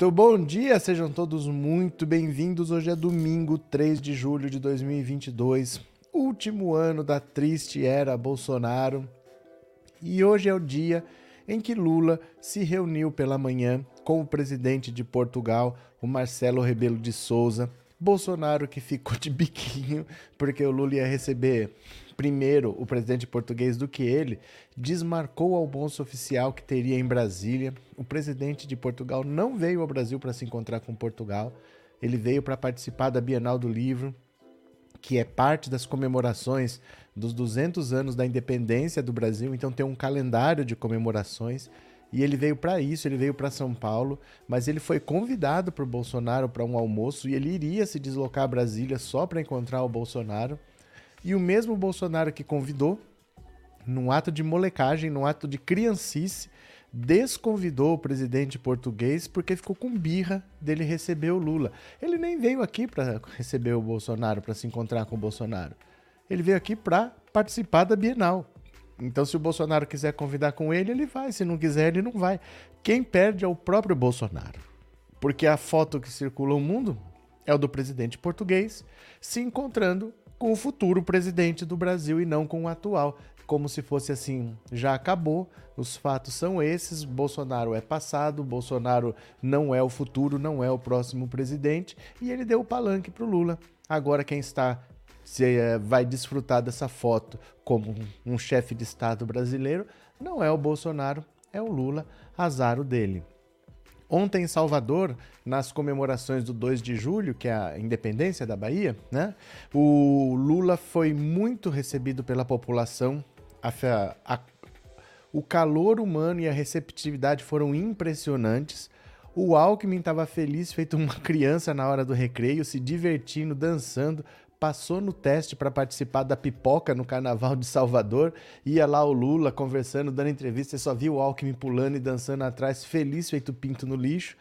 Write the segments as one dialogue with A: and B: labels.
A: Muito bom dia, sejam todos muito bem-vindos. Hoje é domingo, 3 de julho de 2022, último ano da triste era Bolsonaro. E hoje é o dia em que Lula se reuniu pela manhã com o presidente de Portugal, o Marcelo Rebelo de Souza. Bolsonaro que ficou de biquinho porque o Lula ia receber primeiro o presidente português do que ele, desmarcou o almoço oficial que teria em Brasília. O presidente de Portugal não veio ao Brasil para se encontrar com Portugal, ele veio para participar da Bienal do Livro, que é parte das comemorações dos 200 anos da independência do Brasil, então tem um calendário de comemorações. E ele veio para isso, ele veio para São Paulo, mas ele foi convidado por Bolsonaro para um almoço e ele iria se deslocar a Brasília só para encontrar o Bolsonaro. E o mesmo Bolsonaro que convidou, num ato de molecagem, num ato de criancice, desconvidou o presidente português porque ficou com birra dele receber o Lula. Ele nem veio aqui para receber o Bolsonaro, para se encontrar com o Bolsonaro. Ele veio aqui para participar da Bienal. Então, se o Bolsonaro quiser convidar com ele, ele vai. Se não quiser, ele não vai. Quem perde é o próprio Bolsonaro. Porque a foto que circula o mundo é o do presidente português se encontrando com o futuro presidente do Brasil e não com o atual. Como se fosse assim, já acabou, os fatos são esses, Bolsonaro é passado, Bolsonaro não é o futuro, não é o próximo presidente, e ele deu o palanque para o Lula. Agora quem está se é, vai desfrutar dessa foto como um chefe de Estado brasileiro não é o Bolsonaro, é o Lula, azar o dele. Ontem em Salvador, nas comemorações do 2 de julho, que é a independência da Bahia, né? O Lula foi muito recebido pela população. A, a, o calor humano e a receptividade foram impressionantes. O Alckmin estava feliz, feito uma criança na hora do recreio, se divertindo, dançando, passou no teste para participar da pipoca no Carnaval de Salvador. Ia lá o Lula conversando, dando entrevista, você só viu o Alckmin pulando e dançando atrás, feliz, feito pinto no lixo,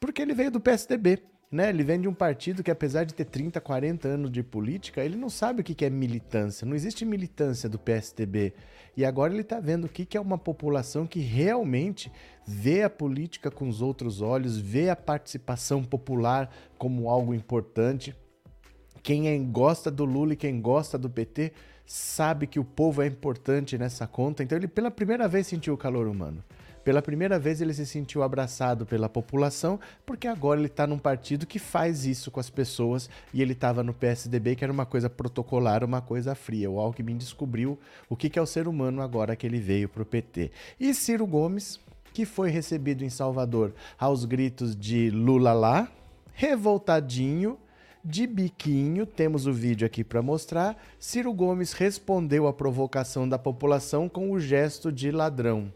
A: porque ele veio do PSDB. Né? Ele vem de um partido que, apesar de ter 30, 40 anos de política, ele não sabe o que é militância. Não existe militância do PSDB. E agora ele está vendo o que é uma população que realmente vê a política com os outros olhos, vê a participação popular como algo importante quem é, gosta do Lula e quem gosta do PT sabe que o povo é importante nessa conta. Então ele pela primeira vez sentiu o calor humano. Pela primeira vez ele se sentiu abraçado pela população, porque agora ele está num partido que faz isso com as pessoas e ele estava no PSDB, que era uma coisa protocolar, uma coisa fria. O Alckmin descobriu o que é o ser humano agora que ele veio para o PT. E Ciro Gomes, que foi recebido em Salvador aos gritos de Lula lá, revoltadinho, de biquinho, temos o vídeo aqui para mostrar. Ciro Gomes respondeu à provocação da população com o gesto de ladrão.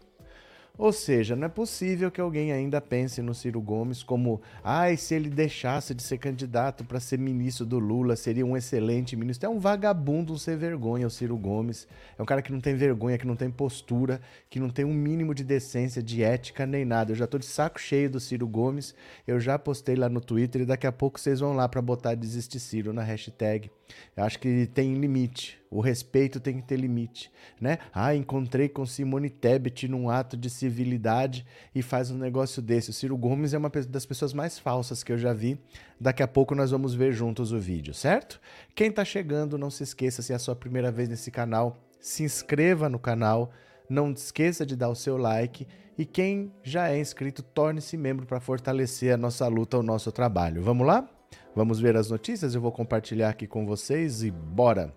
A: Ou seja, não é possível que alguém ainda pense no Ciro Gomes como, ai, ah, se ele deixasse de ser candidato para ser ministro do Lula, seria um excelente ministro. É um vagabundo, um sem vergonha, o Ciro Gomes. É um cara que não tem vergonha, que não tem postura, que não tem um mínimo de decência, de ética, nem nada. Eu já tô de saco cheio do Ciro Gomes. Eu já postei lá no Twitter e daqui a pouco vocês vão lá para botar desiste Ciro na hashtag. Eu acho que tem limite. O respeito tem que ter limite, né? Ah, encontrei com Simone Tebet num ato de civilidade e faz um negócio desse. O Ciro Gomes é uma das pessoas mais falsas que eu já vi. Daqui a pouco nós vamos ver juntos o vídeo, certo? Quem tá chegando, não se esqueça, se é a sua primeira vez nesse canal, se inscreva no canal, não esqueça de dar o seu like e quem já é inscrito, torne-se membro para fortalecer a nossa luta, o nosso trabalho. Vamos lá? Vamos ver as notícias? Eu vou compartilhar aqui com vocês e bora!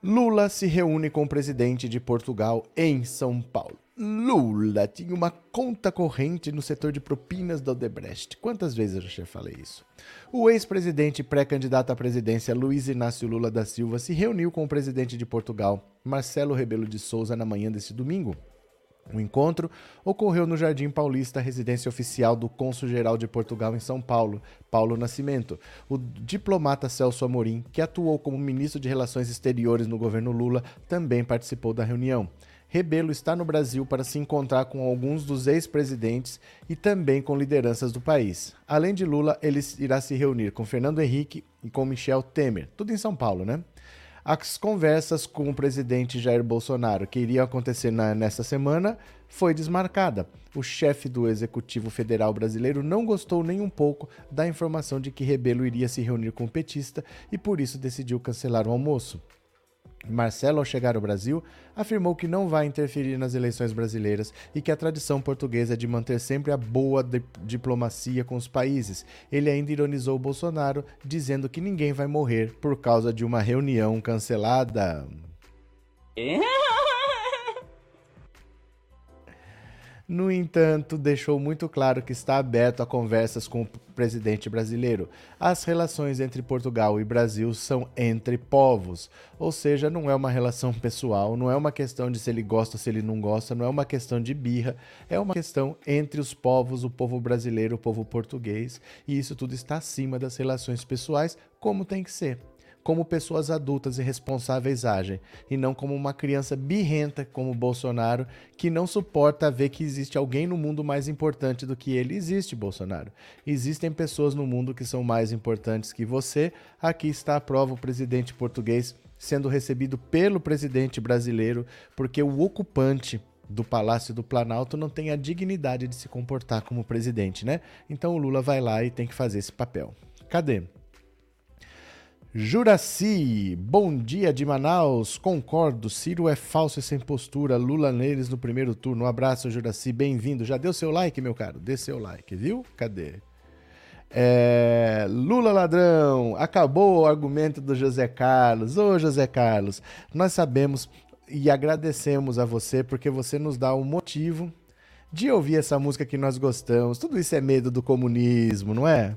A: Lula se reúne com o presidente de Portugal em São Paulo. Lula tinha uma conta corrente no setor de propinas da Odebrecht. Quantas vezes eu já falei isso? O ex-presidente e pré-candidato à presidência Luiz Inácio Lula da Silva se reuniu com o presidente de Portugal, Marcelo Rebelo de Souza, na manhã desse domingo. O encontro ocorreu no Jardim Paulista, residência oficial do Cônsul-Geral de Portugal em São Paulo, Paulo Nascimento. O diplomata Celso Amorim, que atuou como ministro de Relações Exteriores no governo Lula, também participou da reunião. Rebelo está no Brasil para se encontrar com alguns dos ex-presidentes e também com lideranças do país. Além de Lula, ele irá se reunir com Fernando Henrique e com Michel Temer, tudo em São Paulo, né? As conversas com o presidente Jair Bolsonaro, que iriam acontecer na, nessa semana, foi desmarcada. O chefe do Executivo Federal brasileiro não gostou nem um pouco da informação de que Rebelo iria se reunir com o petista e por isso decidiu cancelar o almoço. Marcelo, ao chegar ao Brasil, afirmou que não vai interferir nas eleições brasileiras e que a tradição portuguesa é de manter sempre a boa di diplomacia com os países. Ele ainda ironizou Bolsonaro, dizendo que ninguém vai morrer por causa de uma reunião cancelada. No entanto, deixou muito claro que está aberto a conversas com o presidente brasileiro. As relações entre Portugal e Brasil são entre povos, ou seja, não é uma relação pessoal, não é uma questão de se ele gosta se ele não gosta, não é uma questão de birra, é uma questão entre os povos, o povo brasileiro, o povo português, e isso tudo está acima das relações pessoais, como tem que ser como pessoas adultas e responsáveis agem, e não como uma criança birrenta como Bolsonaro, que não suporta ver que existe alguém no mundo mais importante do que ele. Existe, Bolsonaro. Existem pessoas no mundo que são mais importantes que você. Aqui está a prova o presidente português sendo recebido pelo presidente brasileiro, porque o ocupante do Palácio do Planalto não tem a dignidade de se comportar como presidente, né? Então o Lula vai lá e tem que fazer esse papel. Cadê? Juraci, bom dia de Manaus. Concordo, Ciro é falso e sem postura. Lula neles no primeiro turno. Um abraço, Juraci, bem-vindo. Já deu seu like, meu caro? Dê seu like, viu? Cadê? É, Lula ladrão, acabou o argumento do José Carlos. Ô José Carlos, nós sabemos e agradecemos a você porque você nos dá um motivo de ouvir essa música que nós gostamos. Tudo isso é medo do comunismo, não é?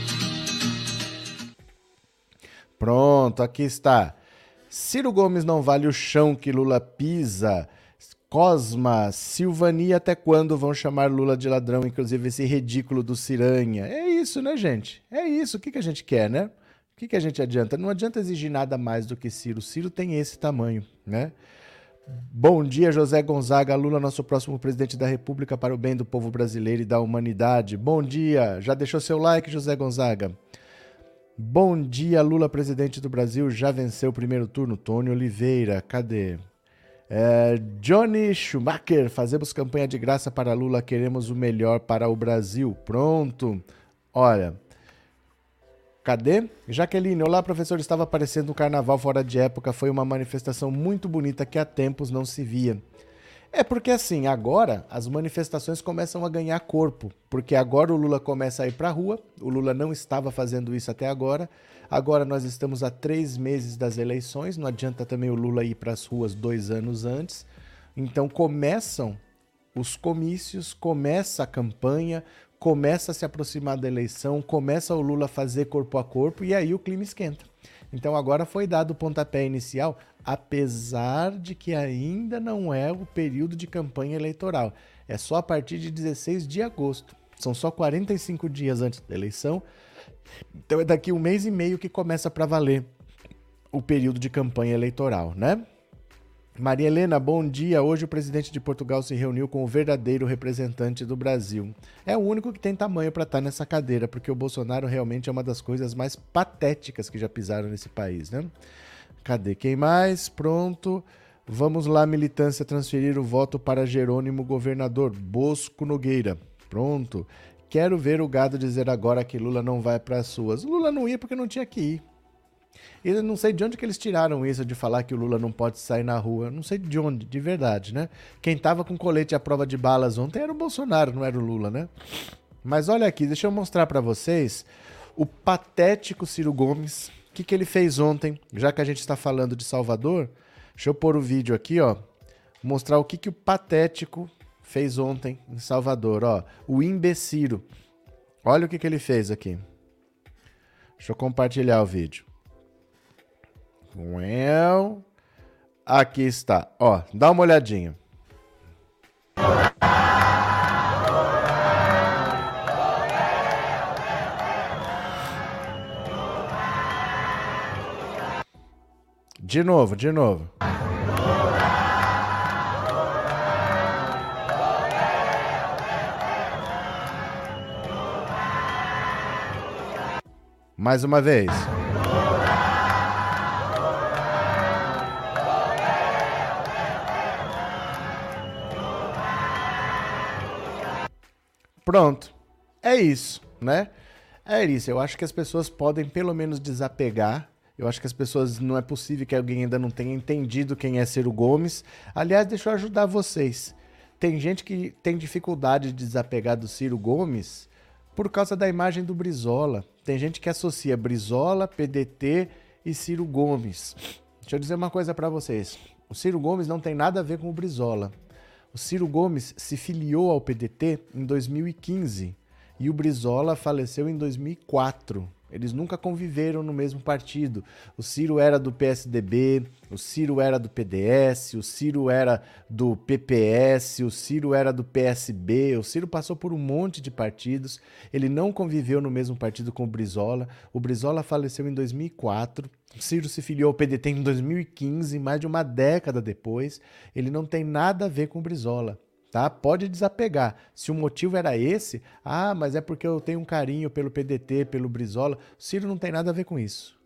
A: Pronto, aqui está. Ciro Gomes não vale o chão que Lula pisa. Cosma, Silvania, até quando vão chamar Lula de ladrão? Inclusive esse ridículo do Ciranha. É isso, né, gente? É isso. O que, que a gente quer, né? O que, que a gente adianta? Não adianta exigir nada mais do que Ciro. Ciro tem esse tamanho, né? Bom dia, José Gonzaga, Lula, nosso próximo presidente da República, para o bem do povo brasileiro e da humanidade. Bom dia. Já deixou seu like, José Gonzaga? Bom dia, Lula, presidente do Brasil, já venceu o primeiro turno. Tony Oliveira, cadê? É, Johnny Schumacher, fazemos campanha de graça para Lula, queremos o melhor para o Brasil. Pronto. Olha, cadê? Jaqueline, olá, professor. Estava aparecendo um carnaval fora de época. Foi uma manifestação muito bonita que há tempos não se via. É porque assim, agora as manifestações começam a ganhar corpo, porque agora o Lula começa a ir para a rua, o Lula não estava fazendo isso até agora, agora nós estamos a três meses das eleições, não adianta também o Lula ir para as ruas dois anos antes, então começam os comícios, começa a campanha, começa a se aproximar da eleição, começa o Lula fazer corpo a corpo e aí o clima esquenta. Então agora foi dado o pontapé inicial, apesar de que ainda não é o período de campanha eleitoral. É só a partir de 16 de agosto. São só 45 dias antes da eleição. Então é daqui um mês e meio que começa para valer o período de campanha eleitoral, né? Maria Helena, bom dia. Hoje o presidente de Portugal se reuniu com o verdadeiro representante do Brasil. É o único que tem tamanho para estar tá nessa cadeira, porque o Bolsonaro realmente é uma das coisas mais patéticas que já pisaram nesse país, né? Cadê quem mais? Pronto. Vamos lá, militância, transferir o voto para Jerônimo Governador Bosco Nogueira. Pronto. Quero ver o gado dizer agora que Lula não vai para as suas. Lula não ia porque não tinha que ir. E eu não sei de onde que eles tiraram isso de falar que o Lula não pode sair na rua. Não sei de onde, de verdade, né? Quem tava com colete à prova de balas ontem era o Bolsonaro, não era o Lula, né? Mas olha aqui, deixa eu mostrar para vocês o patético Ciro Gomes. O que, que ele fez ontem, já que a gente está falando de Salvador? Deixa eu pôr o vídeo aqui, ó. Mostrar o que, que o patético fez ontem em Salvador, ó. O imbeciro. Olha o que, que ele fez aqui. Deixa eu compartilhar o vídeo. Well, aqui está. Ó, dá uma olhadinha. De novo, de novo. Mais uma vez. Pronto. É isso, né? É isso. Eu acho que as pessoas podem pelo menos desapegar. Eu acho que as pessoas não é possível que alguém ainda não tenha entendido quem é Ciro Gomes. Aliás, deixa eu ajudar vocês. Tem gente que tem dificuldade de desapegar do Ciro Gomes por causa da imagem do Brizola. Tem gente que associa Brizola, PDT e Ciro Gomes. Deixa eu dizer uma coisa para vocês. O Ciro Gomes não tem nada a ver com o Brizola. O Ciro Gomes se filiou ao PDT em 2015 e o Brizola faleceu em 2004. Eles nunca conviveram no mesmo partido. O Ciro era do PSDB, o Ciro era do PDS, o Ciro era do PPS, o Ciro era do PSB. O Ciro passou por um monte de partidos. Ele não conviveu no mesmo partido com o Brizola. O Brizola faleceu em 2004. O Ciro se filiou ao PDT em 2015, mais de uma década depois. Ele não tem nada a ver com o Brizola tá? Pode desapegar. Se o motivo era esse, ah, mas é porque eu tenho um carinho pelo PDT, pelo Brizola. O Ciro não tem nada a ver com isso.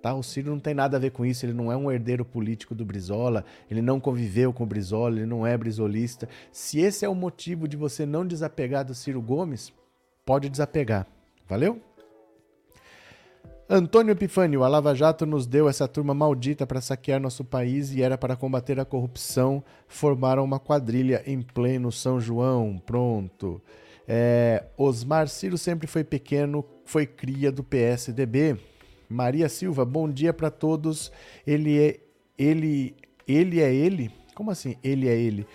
A: Tá? O Ciro não tem nada a ver com isso, ele não é um herdeiro político do Brizola, ele não conviveu com o Brizola, ele não é brizolista. Se esse é o motivo de você não desapegar do Ciro Gomes, pode desapegar. Valeu? Antônio Epifânio, a Lava Jato nos deu essa turma maldita para saquear nosso país e era para combater a corrupção. Formaram uma quadrilha em pleno São João. Pronto. É, Osmar Ciro sempre foi pequeno, foi cria do PSDB. Maria Silva, bom dia para todos. Ele é ele, ele é ele? Como assim? Ele é ele.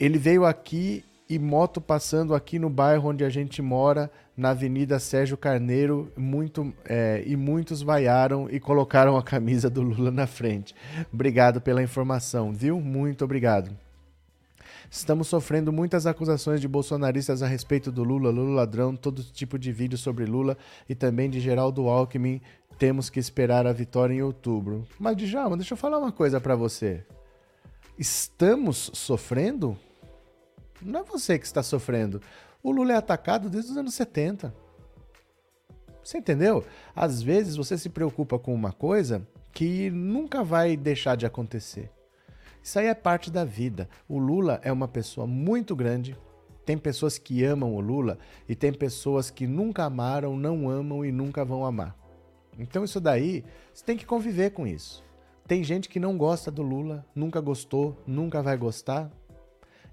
A: Ele veio aqui e moto passando aqui no bairro onde a gente mora na Avenida Sérgio Carneiro muito, é, e muitos vaiaram e colocaram a camisa do Lula na frente. Obrigado pela informação, viu? Muito obrigado. Estamos sofrendo muitas acusações de bolsonaristas a respeito do Lula, Lula ladrão, todo tipo de vídeo sobre Lula e também de Geraldo Alckmin. Temos que esperar a vitória em outubro. Mas, Djalma, deixa eu falar uma coisa para você. Estamos sofrendo? Não é você que está sofrendo. O Lula é atacado desde os anos 70. Você entendeu? Às vezes você se preocupa com uma coisa que nunca vai deixar de acontecer. Isso aí é parte da vida. O Lula é uma pessoa muito grande. Tem pessoas que amam o Lula e tem pessoas que nunca amaram, não amam e nunca vão amar. Então isso daí, você tem que conviver com isso. Tem gente que não gosta do Lula, nunca gostou, nunca vai gostar.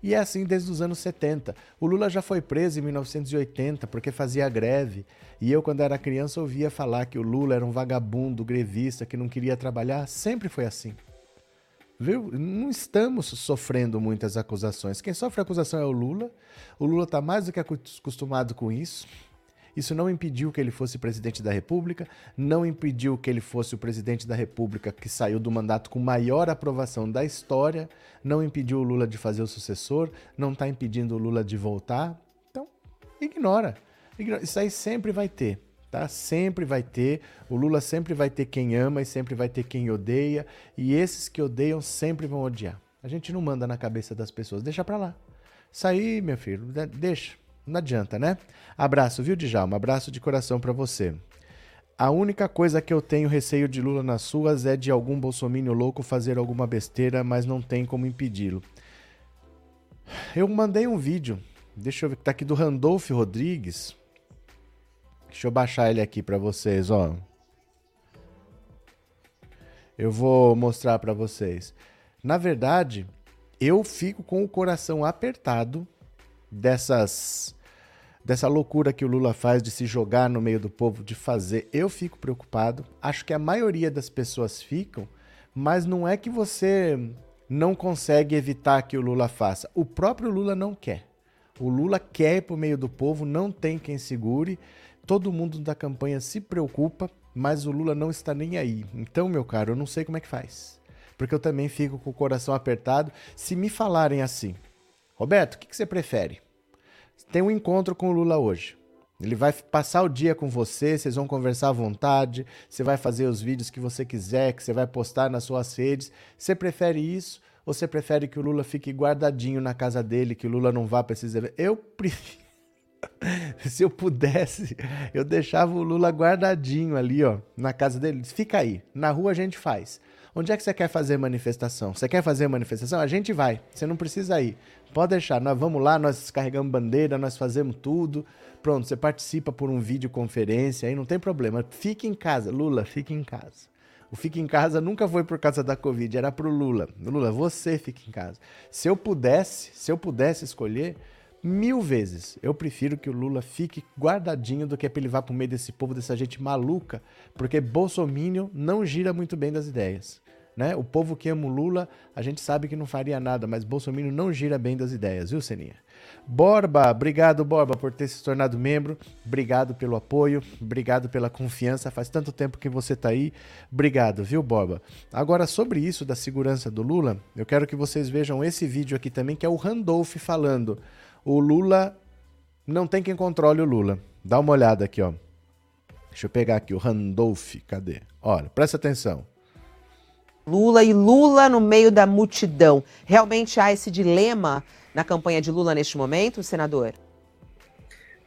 A: E é assim desde os anos 70. O Lula já foi preso em 1980 porque fazia greve. E eu, quando era criança, ouvia falar que o Lula era um vagabundo, grevista, que não queria trabalhar. Sempre foi assim. Viu? Não estamos sofrendo muitas acusações. Quem sofre acusação é o Lula. O Lula está mais do que acostumado com isso. Isso não impediu que ele fosse presidente da República, não impediu que ele fosse o presidente da República que saiu do mandato com maior aprovação da história, não impediu o Lula de fazer o sucessor, não está impedindo o Lula de voltar. Então, ignora. ignora. Isso aí sempre vai ter. Tá? Sempre vai ter, o Lula sempre vai ter quem ama e sempre vai ter quem odeia, e esses que odeiam sempre vão odiar. A gente não manda na cabeça das pessoas, deixa pra lá. Aí, meu filho, deixa. Não adianta, né? Abraço, viu, Djalma? Abraço de coração para você. A única coisa que eu tenho receio de Lula nas suas é de algum bolsomínio louco fazer alguma besteira, mas não tem como impedi-lo. Eu mandei um vídeo Deixa eu ver tá aqui do Randolph Rodrigues. Deixa eu baixar ele aqui para vocês, ó. Eu vou mostrar para vocês. Na verdade, eu fico com o coração apertado dessas dessa loucura que o Lula faz de se jogar no meio do povo, de fazer. Eu fico preocupado. Acho que a maioria das pessoas ficam, mas não é que você não consegue evitar que o Lula faça. O próprio Lula não quer. O Lula quer ir para o meio do povo, não tem quem segure. Todo mundo da campanha se preocupa, mas o Lula não está nem aí. Então, meu caro, eu não sei como é que faz. Porque eu também fico com o coração apertado. Se me falarem assim, Roberto, o que, que você prefere? Tem um encontro com o Lula hoje. Ele vai passar o dia com você, vocês vão conversar à vontade, você vai fazer os vídeos que você quiser, que você vai postar nas suas redes. Você prefere isso ou você prefere que o Lula fique guardadinho na casa dele, que o Lula não vá para esses eventos? Eu prefiro. Se eu pudesse, eu deixava o Lula guardadinho ali, ó, na casa dele. Fica aí, na rua a gente faz. Onde é que você quer fazer manifestação? Você quer fazer manifestação? A gente vai. Você não precisa ir. Pode deixar. Nós vamos lá, nós carregamos bandeira, nós fazemos tudo. Pronto, você participa por um videoconferência aí, não tem problema. Fique em casa. Lula, fique em casa. O fique em casa nunca foi por causa da Covid, era pro Lula. Lula, você fique em casa. Se eu pudesse, se eu pudesse escolher, mil vezes. Eu prefiro que o Lula fique guardadinho do que ele vá pro meio desse povo, dessa gente maluca, porque Bolsonaro não gira muito bem das ideias. Né? O povo que ama o Lula, a gente sabe que não faria nada, mas Bolsonaro não gira bem das ideias, viu, Seninha? Borba, obrigado, Borba, por ter se tornado membro. Obrigado pelo apoio, obrigado pela confiança. Faz tanto tempo que você está aí. Obrigado, viu, Borba? Agora, sobre isso da segurança do Lula, eu quero que vocês vejam esse vídeo aqui também, que é o Randolph falando. O Lula não tem quem controle o Lula. Dá uma olhada aqui, ó. Deixa eu pegar aqui o Randolph. Cadê? Olha, presta atenção.
B: Lula e Lula no meio da multidão. Realmente há esse dilema na campanha de Lula neste momento, senador?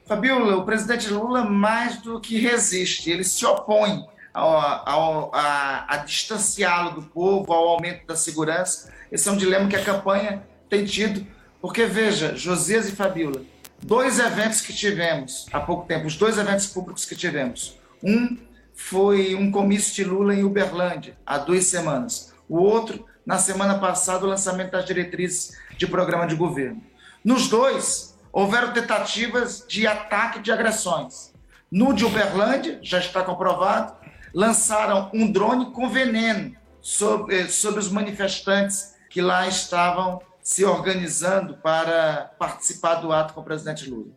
C: Fabiola, o presidente Lula mais do que resiste, ele se opõe ao, ao, a, a distanciá-lo do povo, ao aumento da segurança. Esse é um dilema que a campanha tem tido, porque veja, Josias e Fabiola, dois eventos que tivemos há pouco tempo, os dois eventos públicos que tivemos. Um foi um comício de Lula em Uberlândia, há duas semanas. O outro, na semana passada, o lançamento das diretrizes de programa de governo. Nos dois, houveram tentativas de ataque de agressões. No de Uberlândia, já está comprovado, lançaram um drone com veneno sobre, eh, sobre os manifestantes que lá estavam se organizando para participar do ato com o presidente Lula.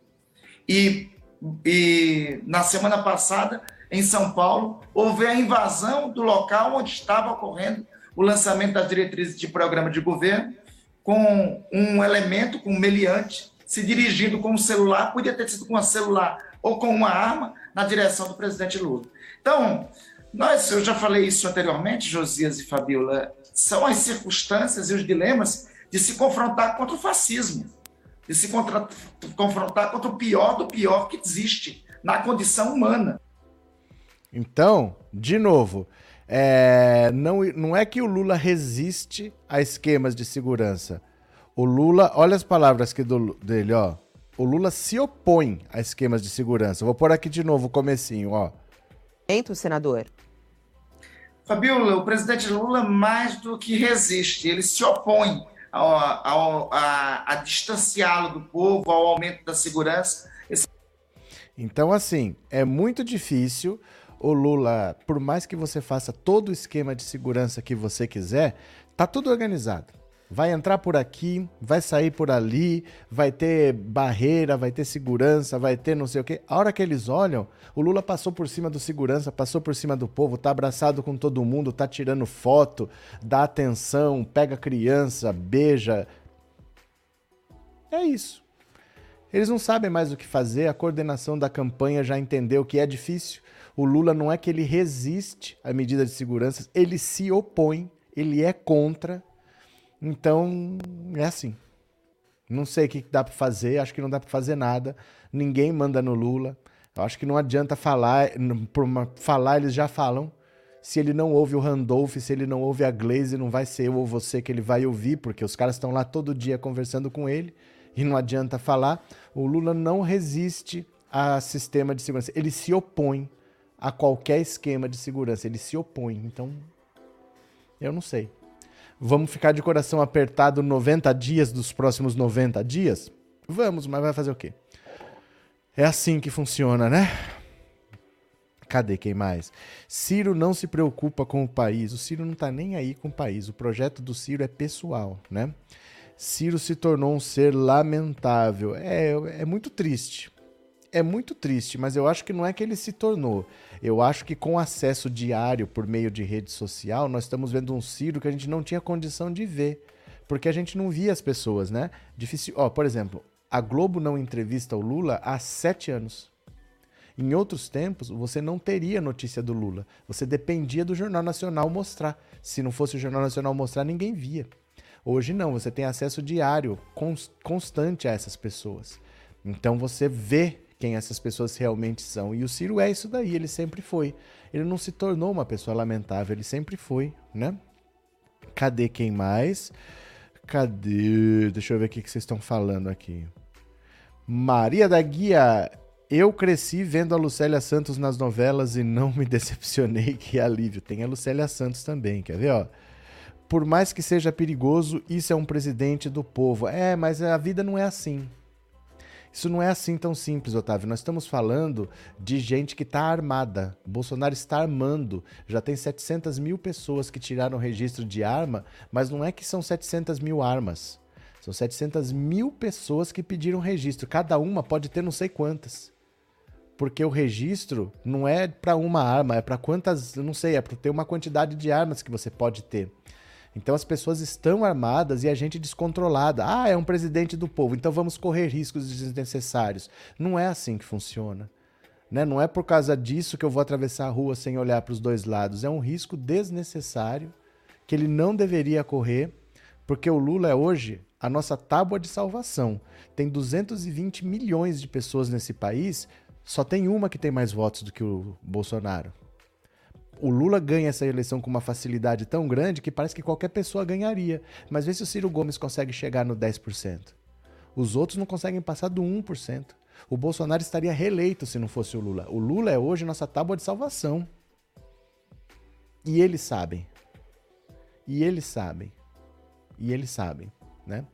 C: E, e na semana passada, em São Paulo, houve a invasão do local onde estava ocorrendo o lançamento das diretrizes de programa de governo, com um elemento, com um meliante, se dirigindo com um celular, podia ter sido com um celular ou com uma arma, na direção do presidente Lula. Então, nós, eu já falei isso anteriormente, Josias e Fabiola, são as circunstâncias e os dilemas de se confrontar contra o fascismo, de se contra, confrontar contra o pior do pior que existe na condição humana.
A: Então, de novo, é, não, não é que o Lula resiste a esquemas de segurança. O Lula, olha as palavras aqui do, dele, ó. O Lula se opõe a esquemas de segurança. Vou pôr aqui de novo o comecinho, ó.
B: Entra, senador.
C: Fabiola, o presidente Lula mais do que resiste, ele se opõe ao, a, a distanciá-lo do povo, ao aumento da segurança.
A: Então, assim, é muito difícil o Lula, por mais que você faça todo o esquema de segurança que você quiser, tá tudo organizado. Vai entrar por aqui, vai sair por ali, vai ter barreira, vai ter segurança, vai ter não sei o quê. A hora que eles olham, o Lula passou por cima do segurança, passou por cima do povo, tá abraçado com todo mundo, tá tirando foto, dá atenção, pega criança, beija. É isso. Eles não sabem mais o que fazer, a coordenação da campanha já entendeu que é difícil. O Lula não é que ele resiste à medida de segurança, ele se opõe, ele é contra. Então, é assim. Não sei o que dá para fazer, acho que não dá para fazer nada. Ninguém manda no Lula. Eu acho que não adianta falar, por falar eles já falam. Se ele não ouve o Randolph, se ele não ouve a Glaze, não vai ser eu ou você que ele vai ouvir, porque os caras estão lá todo dia conversando com ele. e não adianta falar, o Lula não resiste a sistema de segurança. Ele se opõe a qualquer esquema de segurança. Ele se opõe. Então, eu não sei. Vamos ficar de coração apertado 90 dias dos próximos 90 dias? Vamos, mas vai fazer o quê? É assim que funciona, né? Cadê quem mais? Ciro não se preocupa com o país. O Ciro não tá nem aí com o país. O projeto do Ciro é pessoal, né? Ciro se tornou um ser lamentável. É, é muito triste. É muito triste, mas eu acho que não é que ele se tornou. Eu acho que com acesso diário por meio de rede social, nós estamos vendo um Ciro que a gente não tinha condição de ver. Porque a gente não via as pessoas, né? Difícil. Ó, por exemplo, a Globo não entrevista o Lula há sete anos. Em outros tempos, você não teria notícia do Lula. Você dependia do Jornal Nacional mostrar. Se não fosse o Jornal Nacional mostrar, ninguém via. Hoje não, você tem acesso diário, constante a essas pessoas. Então você vê quem essas pessoas realmente são. E o Ciro é isso daí, ele sempre foi. Ele não se tornou uma pessoa lamentável, ele sempre foi, né? Cadê quem mais? Cadê? Deixa eu ver o que vocês estão falando aqui. Maria da Guia. Eu cresci vendo a Lucélia Santos nas novelas e não me decepcionei. Que alívio. Tem a Lucélia Santos também, quer ver? Ó? por mais que seja perigoso, isso é um presidente do povo. É, mas a vida não é assim. Isso não é assim tão simples, Otávio. Nós estamos falando de gente que está armada. O Bolsonaro está armando. Já tem 700 mil pessoas que tiraram registro de arma, mas não é que são 700 mil armas. São 700 mil pessoas que pediram registro. Cada uma pode ter não sei quantas. Porque o registro não é para uma arma, é para quantas, não sei, é para ter uma quantidade de armas que você pode ter. Então as pessoas estão armadas e a gente descontrolada. Ah, é um presidente do povo, então vamos correr riscos desnecessários. Não é assim que funciona. Né? Não é por causa disso que eu vou atravessar a rua sem olhar para os dois lados. É um risco desnecessário que ele não deveria correr, porque o Lula é hoje a nossa tábua de salvação. Tem 220 milhões de pessoas nesse país, só tem uma que tem mais votos do que o Bolsonaro o Lula ganha essa eleição com uma facilidade tão grande que parece que qualquer pessoa ganharia. Mas vê se o Ciro Gomes consegue chegar no 10%. Os outros não conseguem passar do 1%. O Bolsonaro estaria reeleito se não fosse o Lula. O Lula é hoje nossa tábua de salvação. E eles sabem. E eles sabem. E eles sabem, né?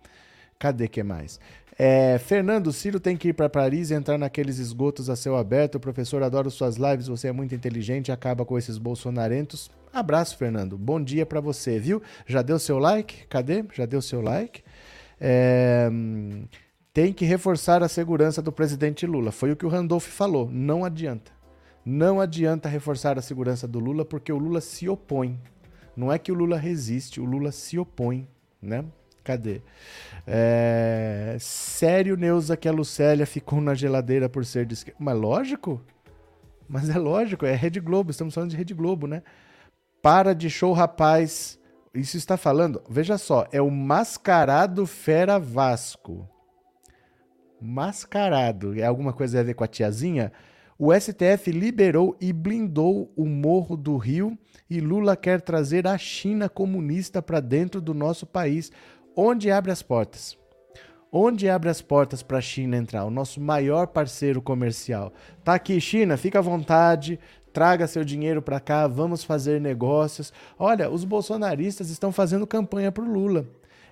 A: Cadê que mais? É, Fernando, Ciro tem que ir para Paris e entrar naqueles esgotos a céu aberto. O professor, adoro suas lives, você é muito inteligente acaba com esses bolsonarentos. Abraço, Fernando. Bom dia para você, viu? Já deu seu like? Cadê? Já deu seu like? É, tem que reforçar a segurança do presidente Lula. Foi o que o Randolph falou. Não adianta. Não adianta reforçar a segurança do Lula porque o Lula se opõe. Não é que o Lula resiste, o Lula se opõe, né? Cadê? É... Sério, Neuza, que a Lucélia ficou na geladeira por ser de esquerda. Mas lógico. Mas é lógico, é Rede Globo, estamos falando de Rede Globo, né? Para de show, rapaz. Isso está falando, veja só, é o Mascarado Fera Vasco. Mascarado, é alguma coisa a ver com a tiazinha? O STF liberou e blindou o Morro do Rio e Lula quer trazer a China comunista para dentro do nosso país. Onde abre as portas? Onde abre as portas para a China entrar? O nosso maior parceiro comercial. Tá aqui, China, fica à vontade, traga seu dinheiro para cá, vamos fazer negócios. Olha, os bolsonaristas estão fazendo campanha para o Lula.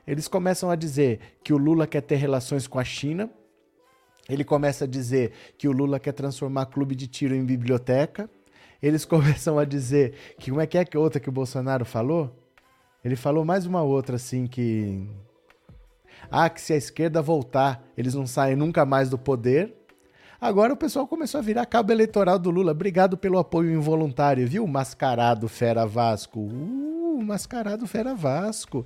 A: Eles começam a dizer que o Lula quer ter relações com a China. Ele começa a dizer que o Lula quer transformar clube de tiro em biblioteca. Eles começam a dizer que como é que é que outra que o Bolsonaro falou? Ele falou mais uma outra assim que. Ah, que se a esquerda voltar, eles não saem nunca mais do poder. Agora o pessoal começou a virar cabo eleitoral do Lula. Obrigado pelo apoio involuntário, viu? Mascarado Fera Vasco. Uh, mascarado Fera Vasco.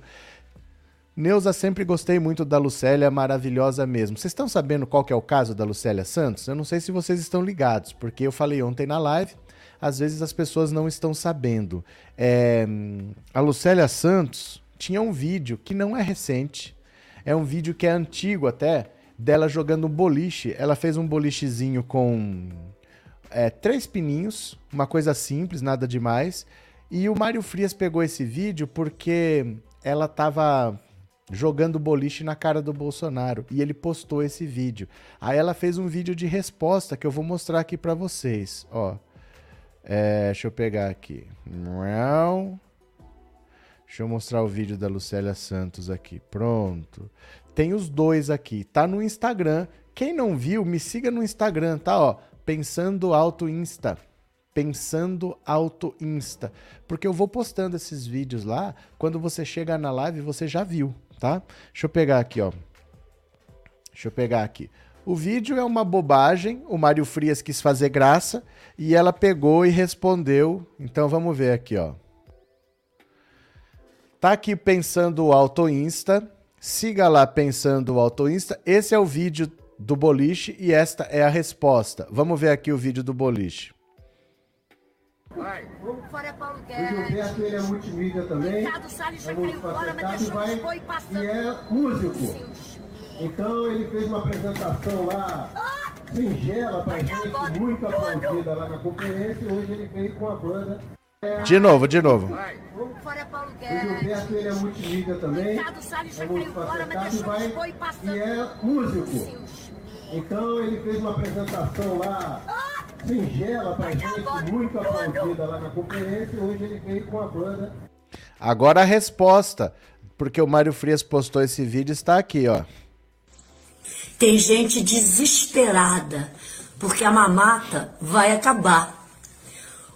A: Neuza, sempre gostei muito da Lucélia, maravilhosa mesmo. Vocês estão sabendo qual que é o caso da Lucélia Santos? Eu não sei se vocês estão ligados, porque eu falei ontem na live às vezes as pessoas não estão sabendo. É, a Lucélia Santos tinha um vídeo que não é recente, é um vídeo que é antigo até, dela jogando boliche. Ela fez um bolichezinho com é, três pininhos, uma coisa simples, nada demais. E o Mário Frias pegou esse vídeo porque ela estava jogando boliche na cara do Bolsonaro e ele postou esse vídeo. Aí ela fez um vídeo de resposta que eu vou mostrar aqui para vocês, ó. É, deixa eu pegar aqui. Deixa eu mostrar o vídeo da Lucélia Santos aqui. Pronto. Tem os dois aqui. Tá no Instagram. Quem não viu, me siga no Instagram, tá? Ó, Pensando Alto Insta. Pensando Alto Insta. Porque eu vou postando esses vídeos lá. Quando você chegar na live, você já viu, tá? Deixa eu pegar aqui, ó. Deixa eu pegar aqui. O vídeo é uma bobagem. O Mário Frias quis fazer graça e ela pegou e respondeu. Então vamos ver aqui, ó. Tá aqui pensando o Auto Insta. Siga lá pensando o Auto Insta. Esse é o vídeo do boliche e esta é a resposta. Vamos ver aqui o vídeo do boliche.
D: Vai. Fora Paulo Guedes. O Gilberto ele é multimídia também. Ricardo Salles já caiu fora, mas deixou vai, foi passando. E é músico. Então ele fez uma apresentação lá singela pra gente, muito aplaudida lá na conferência. Hoje ele veio com a banda
A: de novo, de novo.
D: Fora Paulo Guedes. O Gilberto ele é multimídia também. Ricardo Salles já caiu fora, mas deixou vai, foi passando. E é músico. Então ele fez uma apresentação lá ah! singela pra gente, muito aplaudida lá na conferência. Hoje ele veio com a banda.
A: Agora a resposta, porque o Mário Frias postou esse vídeo, está aqui, ó.
E: Tem gente desesperada, porque a mamata vai acabar.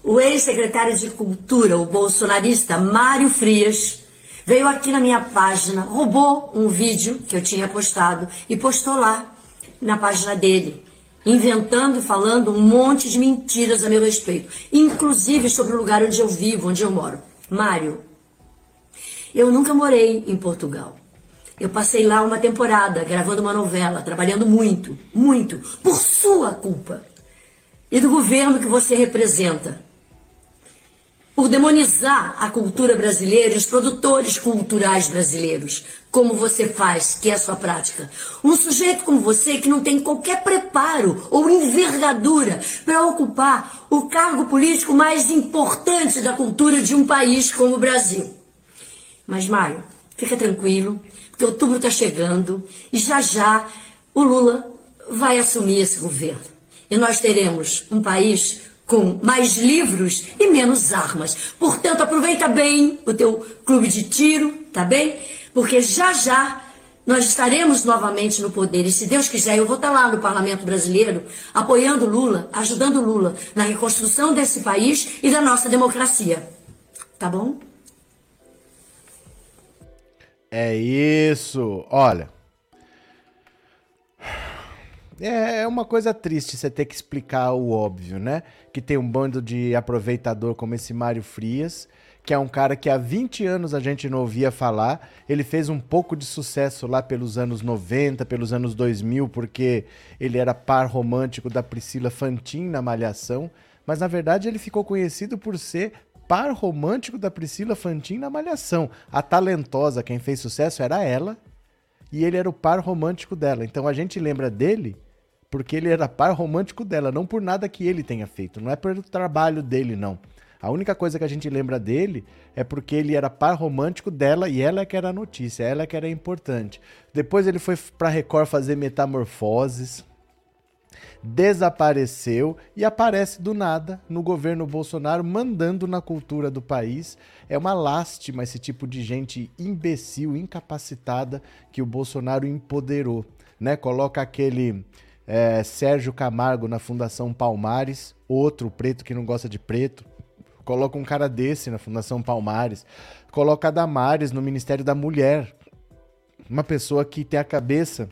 E: O ex-secretário de Cultura, o bolsonarista Mário Frias, veio aqui na minha página, roubou um vídeo que eu tinha postado e postou lá na página dele, inventando e falando um monte de mentiras a meu respeito, inclusive sobre o lugar onde eu vivo, onde eu moro. Mário, eu nunca morei em Portugal. Eu passei lá uma temporada gravando uma novela, trabalhando muito, muito, por sua culpa e do governo que você representa por demonizar a cultura brasileira e os produtores culturais brasileiros, como você faz, que é a sua prática. Um sujeito como você que não tem qualquer preparo ou envergadura para ocupar o cargo político mais importante da cultura de um país como o Brasil. Mas, Mário, fica tranquilo, porque outubro está chegando e já já o Lula vai assumir esse governo. E nós teremos um país com mais livros e menos armas. Portanto, aproveita bem o teu clube de tiro, tá bem? Porque já já nós estaremos novamente no poder. E se Deus quiser, eu vou estar lá no Parlamento Brasileiro, apoiando Lula, ajudando Lula na reconstrução desse país e da nossa democracia. Tá bom?
A: É isso. Olha, é, é uma coisa triste você ter que explicar o óbvio, né? Que tem um bando de aproveitador como esse Mário Frias, que é um cara que há 20 anos a gente não ouvia falar. Ele fez um pouco de sucesso lá pelos anos 90, pelos anos 2000, porque ele era par romântico da Priscila Fantin na Malhação. Mas na verdade ele ficou conhecido por ser par romântico da Priscila Fantin na Malhação. A talentosa, quem fez sucesso era ela, e ele era o par romântico dela. Então a gente lembra dele porque ele era par romântico dela, não por nada que ele tenha feito, não é pelo trabalho dele, não. A única coisa que a gente lembra dele é porque ele era par romântico dela e ela é que era a notícia, ela é que era importante. Depois ele foi pra Record fazer metamorfoses, desapareceu e aparece do nada no governo Bolsonaro mandando na cultura do país. É uma lástima esse tipo de gente imbecil, incapacitada que o Bolsonaro empoderou, né? Coloca aquele é, Sérgio Camargo na Fundação Palmares, outro preto que não gosta de preto. Coloca um cara desse na Fundação Palmares. Coloca a Damares no Ministério da Mulher. Uma pessoa que tem a cabeça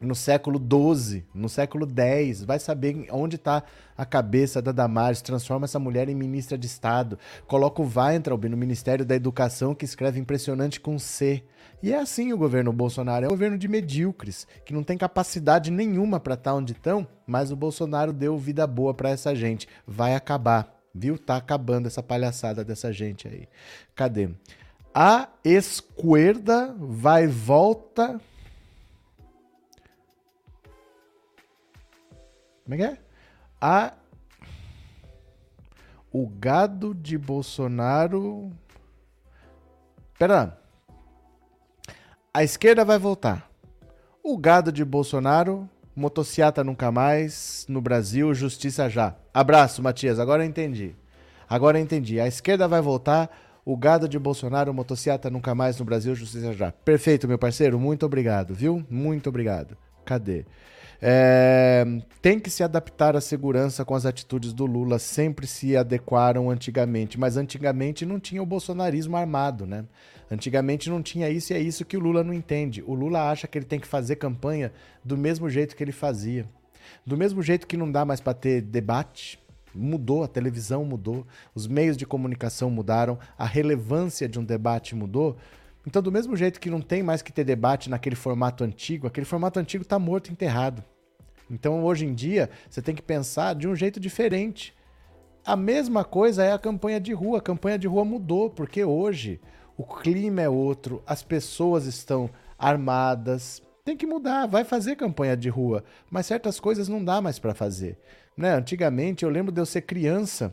A: no século XII, no século X, vai saber onde está a cabeça da Damares, transforma essa mulher em ministra de Estado, coloca o Weintraub no Ministério da Educação, que escreve impressionante com C. E é assim o governo Bolsonaro, é um governo de medíocres, que não tem capacidade nenhuma para estar tá onde estão, mas o Bolsonaro deu vida boa para essa gente. Vai acabar, viu? Tá acabando essa palhaçada dessa gente aí. Cadê? A esquerda vai volta Como é que é? A. O gado de Bolsonaro. Pera. A esquerda vai voltar. O gado de Bolsonaro, motociata nunca mais, no Brasil, justiça já. Abraço, Matias, agora eu entendi. Agora eu entendi. A esquerda vai voltar, o gado de Bolsonaro, motociata nunca mais no Brasil, justiça já. Perfeito, meu parceiro, muito obrigado, viu? Muito obrigado. Cadê? É, tem que se adaptar à segurança com as atitudes do Lula, sempre se adequaram antigamente, mas antigamente não tinha o bolsonarismo armado, né? Antigamente não tinha isso e é isso que o Lula não entende. O Lula acha que ele tem que fazer campanha do mesmo jeito que ele fazia. Do mesmo jeito que não dá mais para ter debate, mudou, a televisão mudou, os meios de comunicação mudaram, a relevância de um debate mudou. Então, do mesmo jeito que não tem mais que ter debate naquele formato antigo, aquele formato antigo está morto, enterrado. Então, hoje em dia, você tem que pensar de um jeito diferente. A mesma coisa é a campanha de rua. A campanha de rua mudou, porque hoje o clima é outro, as pessoas estão armadas. Tem que mudar, vai fazer campanha de rua, mas certas coisas não dá mais para fazer. Né? Antigamente, eu lembro de eu ser criança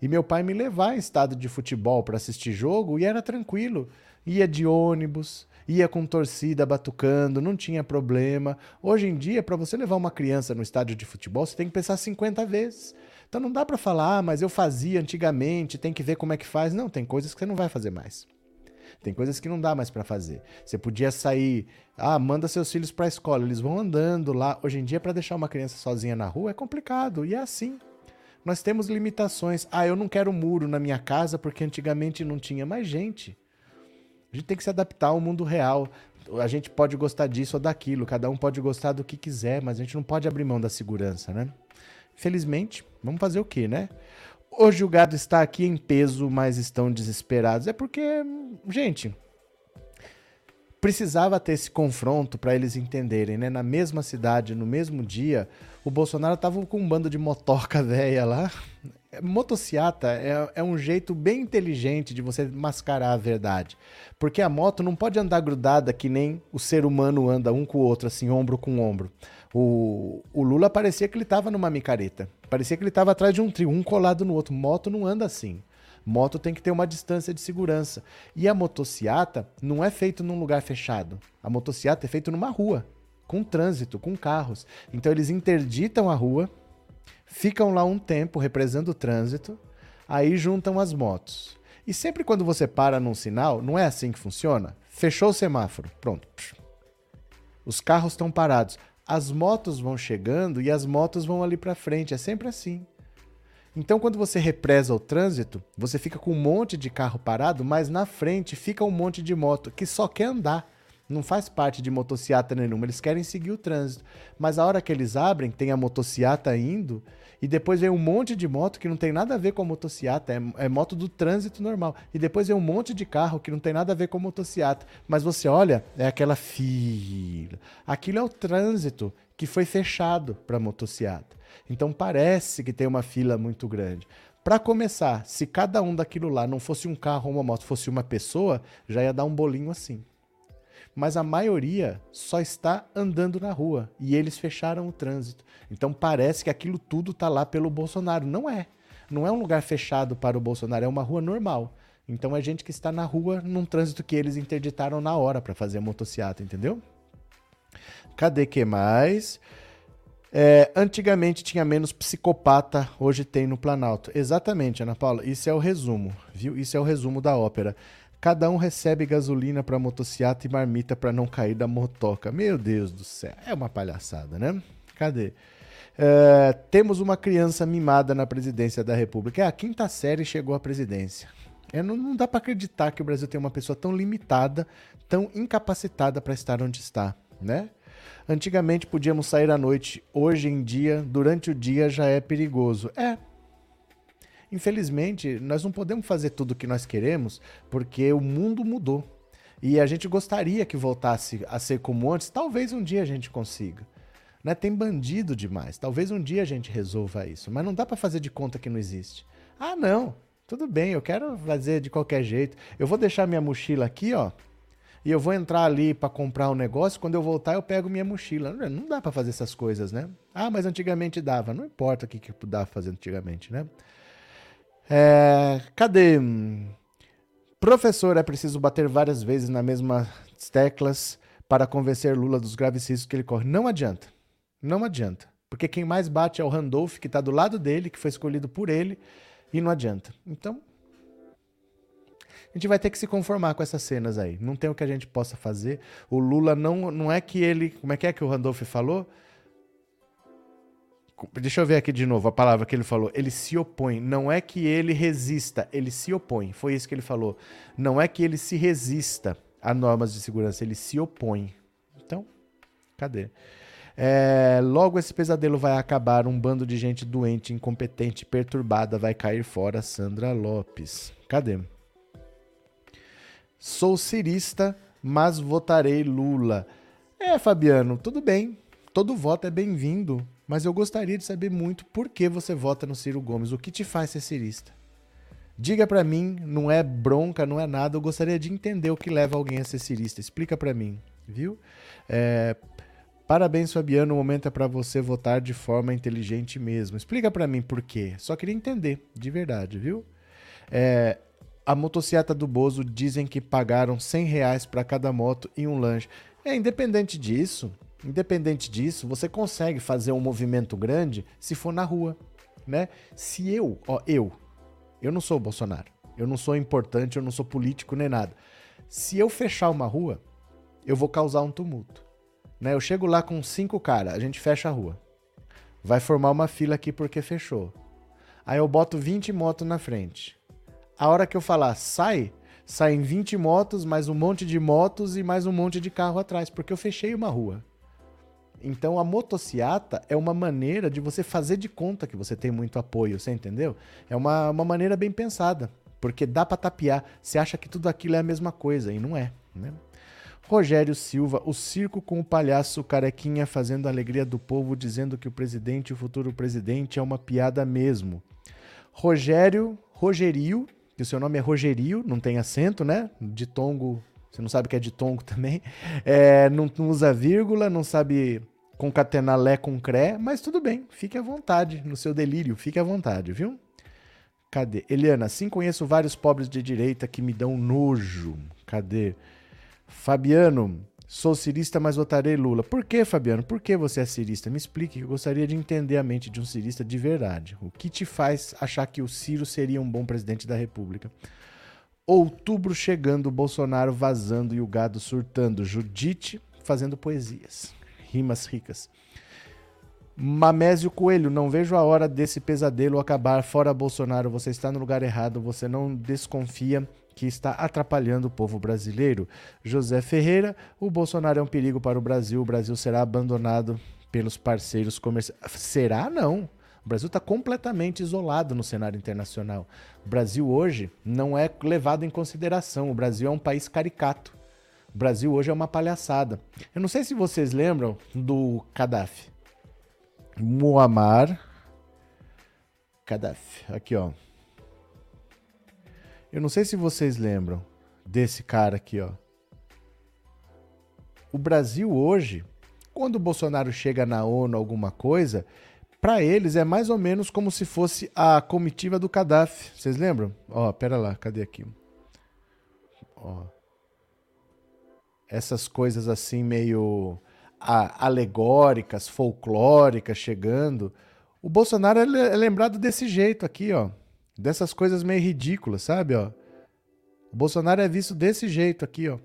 A: e meu pai me levar em estado de futebol para assistir jogo e era tranquilo ia de ônibus, ia com torcida batucando, não tinha problema. Hoje em dia, para você levar uma criança no estádio de futebol, você tem que pensar 50 vezes. Então não dá para falar, ah, mas eu fazia antigamente, tem que ver como é que faz. Não, tem coisas que você não vai fazer mais. Tem coisas que não dá mais para fazer. Você podia sair, ah, manda seus filhos para a escola, eles vão andando lá. Hoje em dia, para deixar uma criança sozinha na rua é complicado, e é assim. Nós temos limitações. Ah, eu não quero muro na minha casa porque antigamente não tinha mais gente. A gente tem que se adaptar ao mundo real. A gente pode gostar disso ou daquilo, cada um pode gostar do que quiser, mas a gente não pode abrir mão da segurança, né? Felizmente, vamos fazer o quê, né? Hoje o gado está aqui em peso, mas estão desesperados. É porque, gente, precisava ter esse confronto para eles entenderem, né? Na mesma cidade, no mesmo dia, o Bolsonaro tava com um bando de motoca velha lá, Motociata é, é, um jeito bem inteligente de você mascarar a verdade. Porque a moto não pode andar grudada que nem o ser humano anda um com o outro, assim, ombro com ombro. O, o Lula parecia que ele estava numa micareta. Parecia que ele estava atrás de um trio, um colado no outro. Moto não anda assim. Moto tem que ter uma distância de segurança. E a motociata não é feito num lugar fechado. A motociata é feito numa rua, com trânsito, com carros. Então eles interditam a rua, ficam lá um tempo represando o trânsito, aí juntam as motos. E sempre quando você para num sinal, não é assim que funciona? Fechou o semáforo, pronto. Os carros estão parados, as motos vão chegando e as motos vão ali para frente, é sempre assim. Então, quando você represa o trânsito, você fica com um monte de carro parado, mas na frente fica um monte de moto que só quer andar não faz parte de motociata nenhuma, eles querem seguir o trânsito. Mas a hora que eles abrem, tem a motociata indo, e depois vem um monte de moto que não tem nada a ver com a motociata, é, é moto do trânsito normal. E depois vem um monte de carro que não tem nada a ver com a motociata. Mas você olha, é aquela fila. Aquilo é o trânsito que foi fechado para motociata. Então parece que tem uma fila muito grande. Para começar, se cada um daquilo lá não fosse um carro ou uma moto, fosse uma pessoa, já ia dar um bolinho assim mas a maioria só está andando na rua e eles fecharam o trânsito. Então parece que aquilo tudo está lá pelo Bolsonaro. Não é. Não é um lugar fechado para o Bolsonaro, é uma rua normal. Então é gente que está na rua num trânsito que eles interditaram na hora para fazer a motociata, entendeu? Cadê que mais? É, antigamente tinha menos psicopata, hoje tem no Planalto. Exatamente, Ana Paula. Isso é o resumo, viu? Isso é o resumo da ópera. Cada um recebe gasolina para motocicleta e marmita para não cair da motoca. Meu Deus do céu, é uma palhaçada, né? Cadê? É, temos uma criança mimada na presidência da República. É a quinta série chegou à presidência. É, não, não dá para acreditar que o Brasil tem uma pessoa tão limitada, tão incapacitada para estar onde está, né? Antigamente podíamos sair à noite, hoje em dia, durante o dia já é perigoso. É, Infelizmente, nós não podemos fazer tudo o que nós queremos porque o mundo mudou. E a gente gostaria que voltasse a ser como antes. Talvez um dia a gente consiga. Né? Tem bandido demais. Talvez um dia a gente resolva isso. Mas não dá para fazer de conta que não existe. Ah, não. Tudo bem, eu quero fazer de qualquer jeito. Eu vou deixar minha mochila aqui, ó. E eu vou entrar ali para comprar um negócio. Quando eu voltar, eu pego minha mochila. Não dá para fazer essas coisas, né? Ah, mas antigamente dava. Não importa o que, que dava fazer antigamente, né? É, cadê? Professor, é preciso bater várias vezes nas mesmas teclas para convencer Lula dos graves riscos que ele corre. Não adianta. Não adianta. Porque quem mais bate é o Randolph, que está do lado dele, que foi escolhido por ele, e não adianta. Então, a gente vai ter que se conformar com essas cenas aí. Não tem o que a gente possa fazer. O Lula não, não é que ele. Como é que é que o Randolph falou? Deixa eu ver aqui de novo a palavra que ele falou. Ele se opõe. Não é que ele resista, ele se opõe. Foi isso que ele falou. Não é que ele se resista a normas de segurança, ele se opõe. Então, cadê? É, logo esse pesadelo vai acabar, um bando de gente doente, incompetente, perturbada vai cair fora, Sandra Lopes. Cadê? Sou cirista, mas votarei Lula. É, Fabiano, tudo bem. Todo voto é bem-vindo, mas eu gostaria de saber muito por que você vota no Ciro Gomes. O que te faz ser cirista? Diga para mim, não é bronca, não é nada. Eu gostaria de entender o que leva alguém a ser cirista. Explica para mim, viu? É, Parabéns, Fabiano. O momento é para você votar de forma inteligente mesmo. Explica para mim por quê. Só queria entender, de verdade, viu? É, a motocicleta do Bozo dizem que pagaram 100 reais para cada moto e um lanche. É, independente disso, independente disso, você consegue fazer um movimento grande se for na rua, né? Se eu, ó, eu, eu não sou Bolsonaro, eu não sou importante, eu não sou político nem nada. Se eu fechar uma rua, eu vou causar um tumulto. Né? Eu chego lá com cinco caras, a gente fecha a rua. Vai formar uma fila aqui porque fechou. Aí eu boto 20 motos na frente. A hora que eu falar sai, saem 20 motos, mais um monte de motos e mais um monte de carro atrás, porque eu fechei uma rua. Então a motociata é uma maneira de você fazer de conta que você tem muito apoio, você entendeu? É uma, uma maneira bem pensada, porque dá para tapear. Você acha que tudo aquilo é a mesma coisa e não é, né? Rogério Silva, o circo com o palhaço carequinha fazendo a alegria do povo, dizendo que o presidente o futuro presidente é uma piada mesmo. Rogério, Rogerio, que o seu nome é Rogerio, não tem acento, né? De tongo, você não sabe que é de tongo também. É, não, não usa vírgula, não sabe concatenar lé com cré, mas tudo bem, fique à vontade no seu delírio, fique à vontade, viu? Cadê? Eliana, sim conheço vários pobres de direita que me dão nojo. Cadê? Fabiano, sou cirista, mas votarei Lula. Por que, Fabiano? Por que você é cirista? Me explique, eu gostaria de entender a mente de um cirista de verdade. O que te faz achar que o Ciro seria um bom presidente da República? Outubro chegando, Bolsonaro vazando e o gado surtando. Judite fazendo poesias. Rimas ricas. Mamésio Coelho, não vejo a hora desse pesadelo acabar. Fora Bolsonaro, você está no lugar errado, você não desconfia que está atrapalhando o povo brasileiro. José Ferreira, o Bolsonaro é um perigo para o Brasil, o Brasil será abandonado pelos parceiros comerciais. Será não? O Brasil está completamente isolado no cenário internacional. O Brasil hoje não é levado em consideração. O Brasil é um país caricato. O Brasil hoje é uma palhaçada. Eu não sei se vocês lembram do Gaddafi. Muammar Gaddafi. Aqui, ó. Eu não sei se vocês lembram desse cara aqui, ó. O Brasil hoje, quando o Bolsonaro chega na ONU alguma coisa, para eles é mais ou menos como se fosse a comitiva do Gaddafi. Vocês lembram? Ó, pera lá, cadê aqui? Ó. Essas coisas assim meio alegóricas, folclóricas chegando. O Bolsonaro é lembrado desse jeito aqui, ó dessas coisas meio ridículas, sabe, ó? O Bolsonaro é visto desse jeito aqui, ó.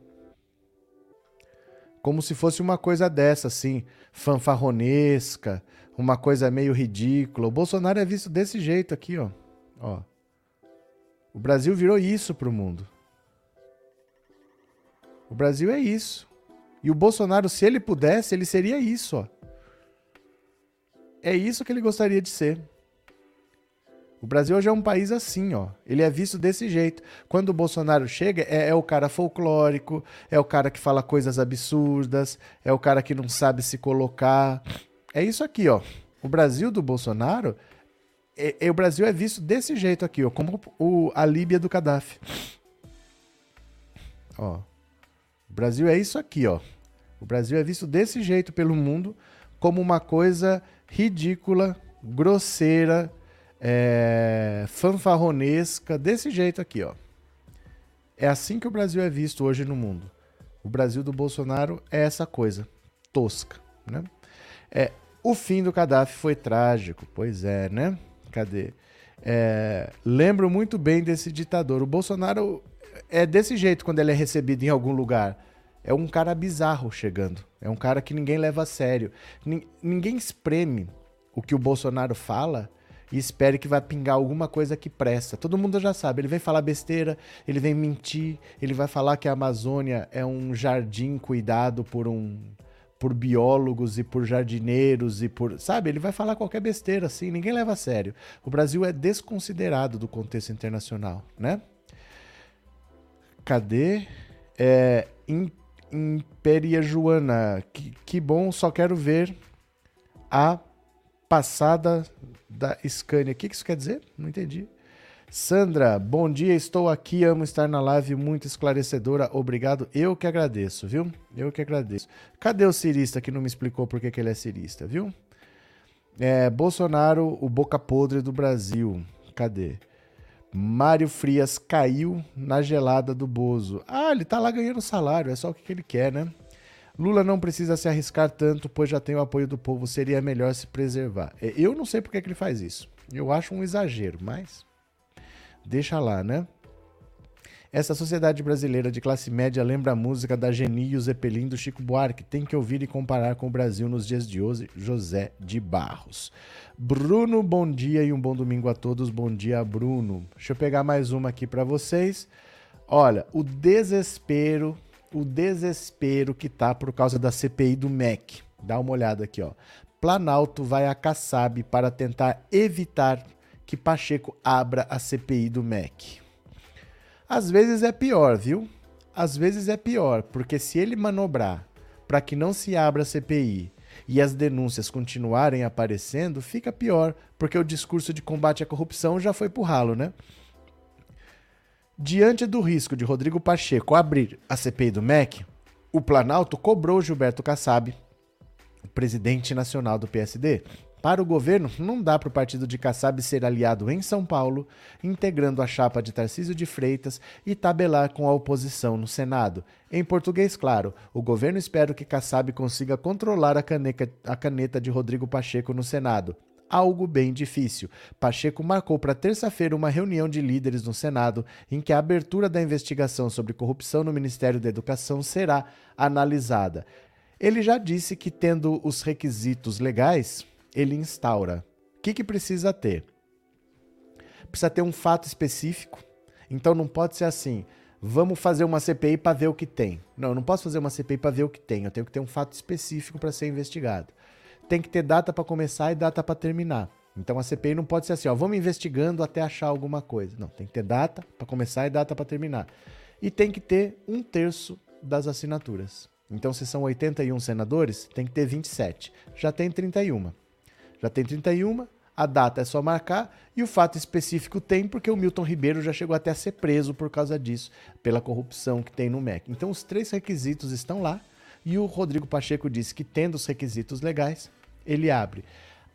A: Como se fosse uma coisa dessa, assim, fanfarronesca, uma coisa meio ridícula. O Bolsonaro é visto desse jeito aqui, ó. ó. O Brasil virou isso pro mundo. O Brasil é isso. E o Bolsonaro, se ele pudesse, ele seria isso, ó. É isso que ele gostaria de ser. O Brasil hoje é um país assim, ó. Ele é visto desse jeito. Quando o Bolsonaro chega, é, é, o cara folclórico, é o cara que fala coisas absurdas, é o cara que não sabe se colocar. É isso aqui, ó. O Brasil do Bolsonaro, é, é o Brasil é visto desse jeito aqui, ó, como o, a Líbia do Gaddafi. Ó. O Brasil é isso aqui, ó. O Brasil é visto desse jeito pelo mundo, como uma coisa ridícula, grosseira, é, fanfarronesca, desse jeito aqui, ó. É assim que o Brasil é visto hoje no mundo. O Brasil do Bolsonaro é essa coisa tosca, né? É, o fim do Gaddafi foi trágico, pois é, né? Cadê? É, lembro muito bem desse ditador. O Bolsonaro é desse jeito quando ele é recebido em algum lugar. É um cara bizarro chegando. É um cara que ninguém leva a sério. Ninguém espreme o que o Bolsonaro fala e espere que vai pingar alguma coisa que presta. Todo mundo já sabe. Ele vem falar besteira, ele vem mentir, ele vai falar que a Amazônia é um jardim cuidado por um por biólogos e por jardineiros e por. Sabe? Ele vai falar qualquer besteira assim, ninguém leva a sério. O Brasil é desconsiderado do contexto internacional, né? Cadê? É. Imperia Joana, que, que bom, só quero ver a passada da Scania. O que isso quer dizer? Não entendi. Sandra, bom dia, estou aqui, amo estar na live, muito esclarecedora, obrigado. Eu que agradeço, viu? Eu que agradeço. Cadê o cirista que não me explicou por que, ele é cirista, viu? É, Bolsonaro, o boca podre do Brasil. Cadê? Mário Frias caiu na gelada do Bozo. Ah, ele tá lá ganhando salário, é só o que, ele quer, né? Lula não precisa se arriscar tanto, pois já tem o apoio do povo, seria melhor se preservar. É, eu não sei por que ele faz isso. Eu acho um exagero, mas deixa lá, né? Essa sociedade brasileira de classe média lembra a música da Geni e o Zeppelin do Chico Buarque. Tem que ouvir e comparar com o Brasil nos dias de hoje. José de Barros. Bruno, bom dia e um bom domingo a todos. Bom dia, Bruno. Deixa eu pegar mais uma aqui para vocês. Olha, o desespero, o desespero que tá por causa da CPI do MEC. Dá uma olhada aqui, ó. Planalto vai a Kassab para tentar evitar que Pacheco abra a CPI do MEC. Às vezes é pior, viu? Às vezes é pior, porque se ele manobrar para que não se abra a CPI e as denúncias continuarem aparecendo, fica pior, porque o discurso de combate à corrupção já foi pro ralo, né? Diante do risco de Rodrigo Pacheco abrir a CPI do MEC, o Planalto cobrou Gilberto Kassab, presidente nacional do PSD, para o governo, não dá para o partido de Kassab ser aliado em São Paulo, integrando a chapa de Tarcísio de Freitas e tabelar com a oposição no Senado. Em português, claro, o governo espera que Kassab consiga controlar a, caneca, a caneta de Rodrigo Pacheco no Senado algo bem difícil. Pacheco marcou para terça-feira uma reunião de líderes no Senado em que a abertura da investigação sobre corrupção no Ministério da Educação será analisada. Ele já disse que, tendo os requisitos legais, ele instaura. O que, que precisa ter? Precisa ter um fato específico. Então não pode ser assim. Vamos fazer uma CPI para ver o que tem. Não, eu não posso fazer uma CPI para ver o que tem. Eu tenho que ter um fato específico para ser investigado. Tem que ter data para começar e data para terminar. Então a CPI não pode ser assim, ó, vamos investigando até achar alguma coisa. Não, tem que ter data para começar e data para terminar. E tem que ter um terço das assinaturas. Então, se são 81 senadores, tem que ter 27. Já tem 31. Já tem 31, a data é só marcar e o fato específico tem porque o Milton Ribeiro já chegou até a ser preso por causa disso, pela corrupção que tem no MEC. Então os três requisitos estão lá e o Rodrigo Pacheco disse que tendo os requisitos legais, ele abre.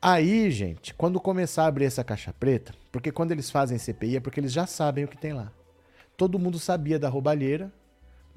A: Aí, gente, quando começar a abrir essa caixa preta, porque quando eles fazem CPI é porque eles já sabem o que tem lá. Todo mundo sabia da roubalheira,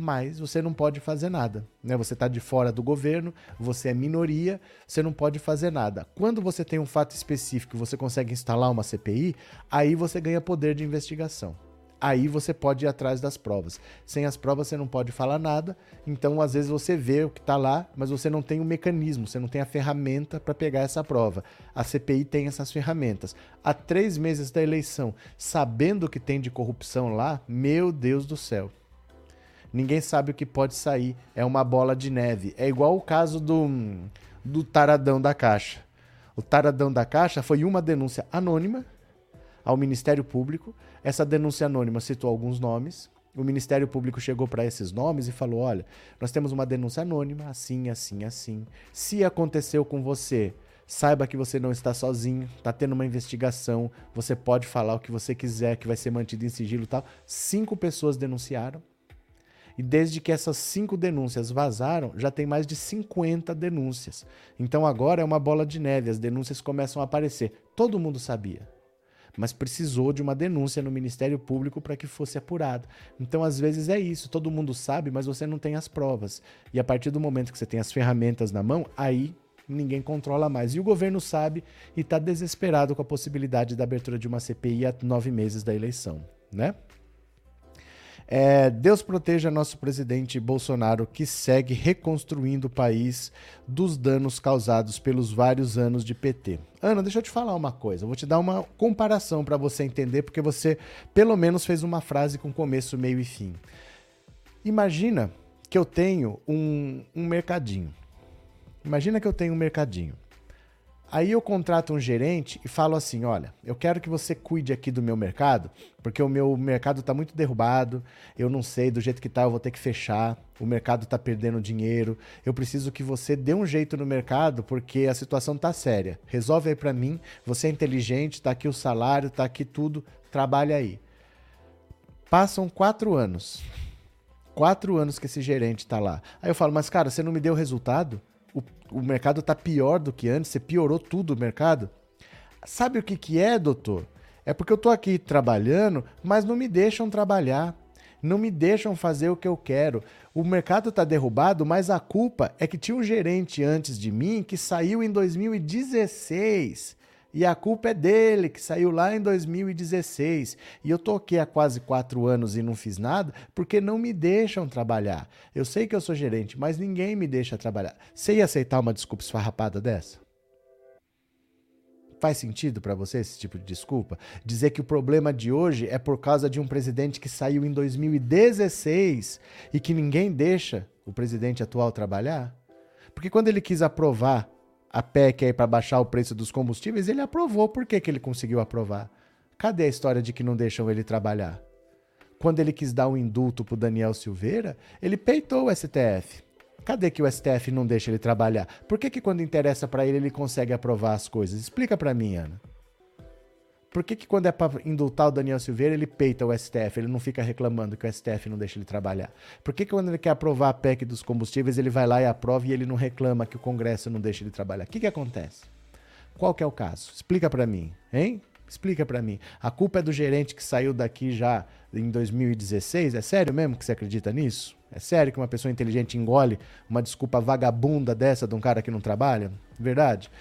A: mas você não pode fazer nada. Né? Você está de fora do governo, você é minoria, você não pode fazer nada. Quando você tem um fato específico e você consegue instalar uma CPI, aí você ganha poder de investigação. Aí você pode ir atrás das provas. Sem as provas você não pode falar nada, então às vezes você vê o que está lá, mas você não tem o mecanismo, você não tem a ferramenta para pegar essa prova. A CPI tem essas ferramentas. Há três meses da eleição, sabendo o que tem de corrupção lá, meu Deus do céu ninguém sabe o que pode sair. É uma bola de neve. É igual o caso do, do taradão da Caixa. O taradão da Caixa foi uma denúncia anônima ao Ministério Público. Essa denúncia anônima citou alguns nomes. O Ministério Público chegou para esses nomes e falou: olha, nós temos uma denúncia anônima, assim, assim, assim. Se aconteceu com você, saiba que você não está sozinho, está tendo uma investigação, você pode falar o que você quiser, que vai ser mantido em sigilo e tal. Cinco pessoas denunciaram. E desde que essas cinco denúncias vazaram, já tem mais de 50 denúncias. Então agora é uma bola de neve, as denúncias começam a aparecer. Todo mundo sabia. mas precisou de uma denúncia no Ministério Público para que fosse apurado. Então, às vezes é isso, todo mundo sabe, mas você não tem as provas. E a partir do momento que você tem as ferramentas na mão, aí ninguém controla mais. E o governo sabe e está desesperado com a possibilidade da abertura de uma CPI a nove meses da eleição, né? É, Deus proteja nosso presidente Bolsonaro, que segue reconstruindo o país dos danos causados pelos vários anos de PT. Ana, deixa eu te falar uma coisa. Eu vou te dar uma comparação para você entender, porque você pelo menos fez uma frase com começo, meio e fim. Imagina que eu tenho um, um mercadinho. Imagina que eu tenho um mercadinho. Aí eu contrato um gerente e falo assim: olha, eu quero que você cuide aqui do meu mercado, porque o meu mercado está muito derrubado, eu não sei, do jeito que tá, eu vou ter que fechar, o mercado está perdendo dinheiro, eu preciso que você dê um jeito no mercado, porque a situação tá séria. Resolve aí para mim, você é inteligente, tá aqui o salário, tá aqui tudo, trabalha aí. Passam quatro anos. Quatro anos que esse gerente tá lá. Aí eu falo, mas cara, você não me deu resultado? O, mercado está pior do que antes, você piorou tudo o mercado. Sabe o que, que é, doutor? É porque eu estou aqui trabalhando, mas não me deixam trabalhar. Não me deixam fazer o que eu quero. O mercado está derrubado, mas a culpa é que tinha um gerente antes de mim que saiu em 2016 e a culpa é dele, que saiu lá em 2016. E eu tô aqui há quase quatro anos e não fiz nada porque não me deixam trabalhar. Eu sei que eu sou gerente, mas ninguém me deixa trabalhar. Você ia aceitar uma desculpa esfarrapada dessa? Faz sentido para você esse tipo de desculpa? Dizer que o problema de hoje é por causa de um presidente que saiu em 2016 e que ninguém deixa o presidente atual trabalhar? Porque quando ele quis aprovar a PEC aí para baixar o preço dos combustíveis, ele aprovou. Por que, que ele conseguiu aprovar? Cadê a história de que não deixam ele trabalhar? Quando ele quis dar um indulto pro Daniel Silveira, ele peitou o STF. Cadê que o STF não deixa ele trabalhar? Por que, que quando interessa para ele, ele consegue aprovar as coisas? Explica para mim, Ana. Por que, que quando é para indultar o Daniel Silveira, ele peita o STF, ele não fica reclamando que o STF não deixa ele trabalhar? Por que, que quando ele quer aprovar a PEC dos combustíveis, ele vai lá e aprova e ele não reclama que o Congresso não deixa ele trabalhar? O que, que acontece? Qual que é o caso? Explica para mim, hein? Explica para mim. A culpa é do gerente que saiu daqui já em 2016? É sério mesmo que você acredita nisso? É sério que uma pessoa inteligente engole uma desculpa vagabunda dessa de um cara que não trabalha? Verdade?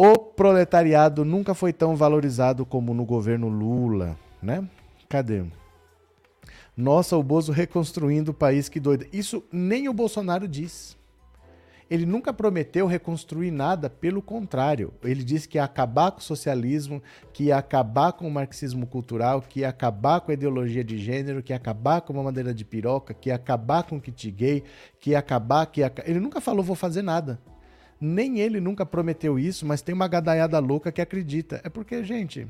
A: O proletariado nunca foi tão valorizado como no governo Lula, né? Cadê? Nossa, o Bozo reconstruindo o país, que doido. Isso nem o Bolsonaro diz. Ele nunca prometeu reconstruir nada, pelo contrário. Ele disse que ia acabar com o socialismo, que ia acabar com o marxismo cultural, que ia acabar com a ideologia de gênero, que ia acabar com uma madeira de piroca, que ia acabar com o kit gay, que ia acabar, que ia... Ele nunca falou, vou fazer nada. Nem ele nunca prometeu isso, mas tem uma gadaiada louca que acredita. É porque, gente,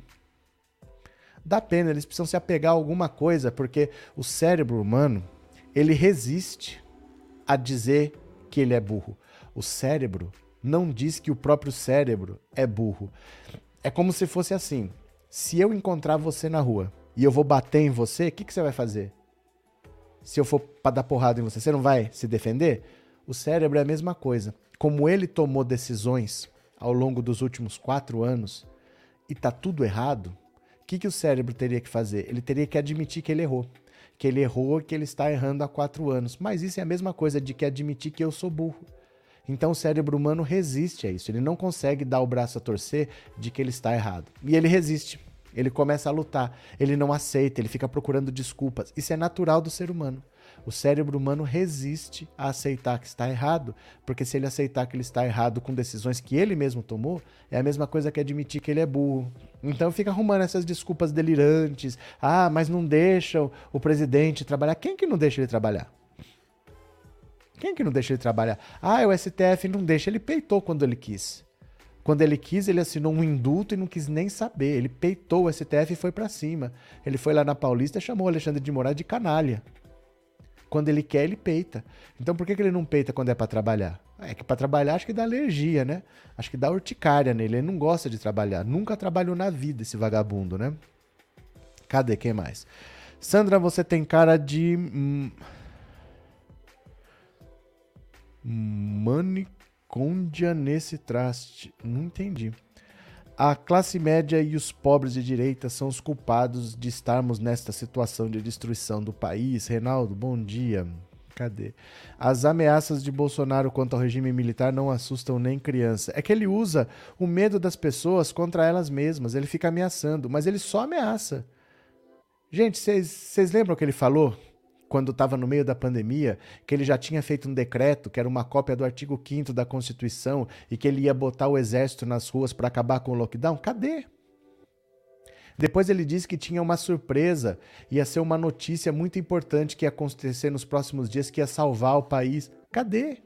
A: dá pena, eles precisam se apegar a alguma coisa, porque o cérebro humano, ele resiste a dizer que ele é burro. O cérebro não diz que o próprio cérebro é burro. É como se fosse assim: se eu encontrar você na rua e eu vou bater em você, o que, que você vai fazer? Se eu for para dar porrada em você, você não vai se defender? O cérebro é a mesma coisa como ele tomou decisões ao longo dos últimos quatro anos e tá tudo errado, o que, que o cérebro teria que fazer? Ele teria que admitir que ele errou. Que ele errou que ele está errando há quatro anos. Mas isso é a mesma coisa de que admitir que eu sou burro. Então o cérebro humano resiste a isso. Ele não consegue dar o braço a torcer de que ele está errado. E ele resiste. Ele começa a lutar. Ele não aceita, ele fica procurando desculpas. Isso é natural do ser humano. O cérebro humano resiste a aceitar que está errado, porque se ele aceitar que ele está errado com decisões que ele mesmo tomou, é a mesma coisa que admitir que ele é burro. Então fica arrumando essas desculpas delirantes. Ah, mas não deixam o presidente trabalhar. Quem que não deixa ele trabalhar? Quem que não deixa ele trabalhar? Ah, o STF não deixa. Ele peitou quando ele quis. Quando ele quis, ele assinou um indulto e não quis nem saber. Ele peitou o STF e foi para cima. Ele foi lá na Paulista e chamou o Alexandre de Moraes de canalha. Quando ele quer, ele peita. Então por que, que ele não peita quando é para trabalhar? É que para trabalhar acho que dá alergia, né? Acho que dá urticária nele. Ele não gosta de trabalhar. Nunca trabalhou na vida esse vagabundo, né? Cadê? Quem mais? Sandra, você tem cara de. Hum... Manicôndia nesse traste. Não entendi. A classe média e os pobres de direita são os culpados de estarmos nesta situação de destruição do país. Reinaldo, bom dia. Cadê? As ameaças de Bolsonaro contra o regime militar não assustam nem criança. É que ele usa o medo das pessoas contra elas mesmas. Ele fica ameaçando, mas ele só ameaça. Gente, vocês lembram o que ele falou? Quando estava no meio da pandemia, que ele já tinha feito um decreto, que era uma cópia do artigo 5 da Constituição, e que ele ia botar o exército nas ruas para acabar com o lockdown? Cadê? Depois ele disse que tinha uma surpresa, ia ser uma notícia muito importante que ia acontecer nos próximos dias, que ia salvar o país. Cadê?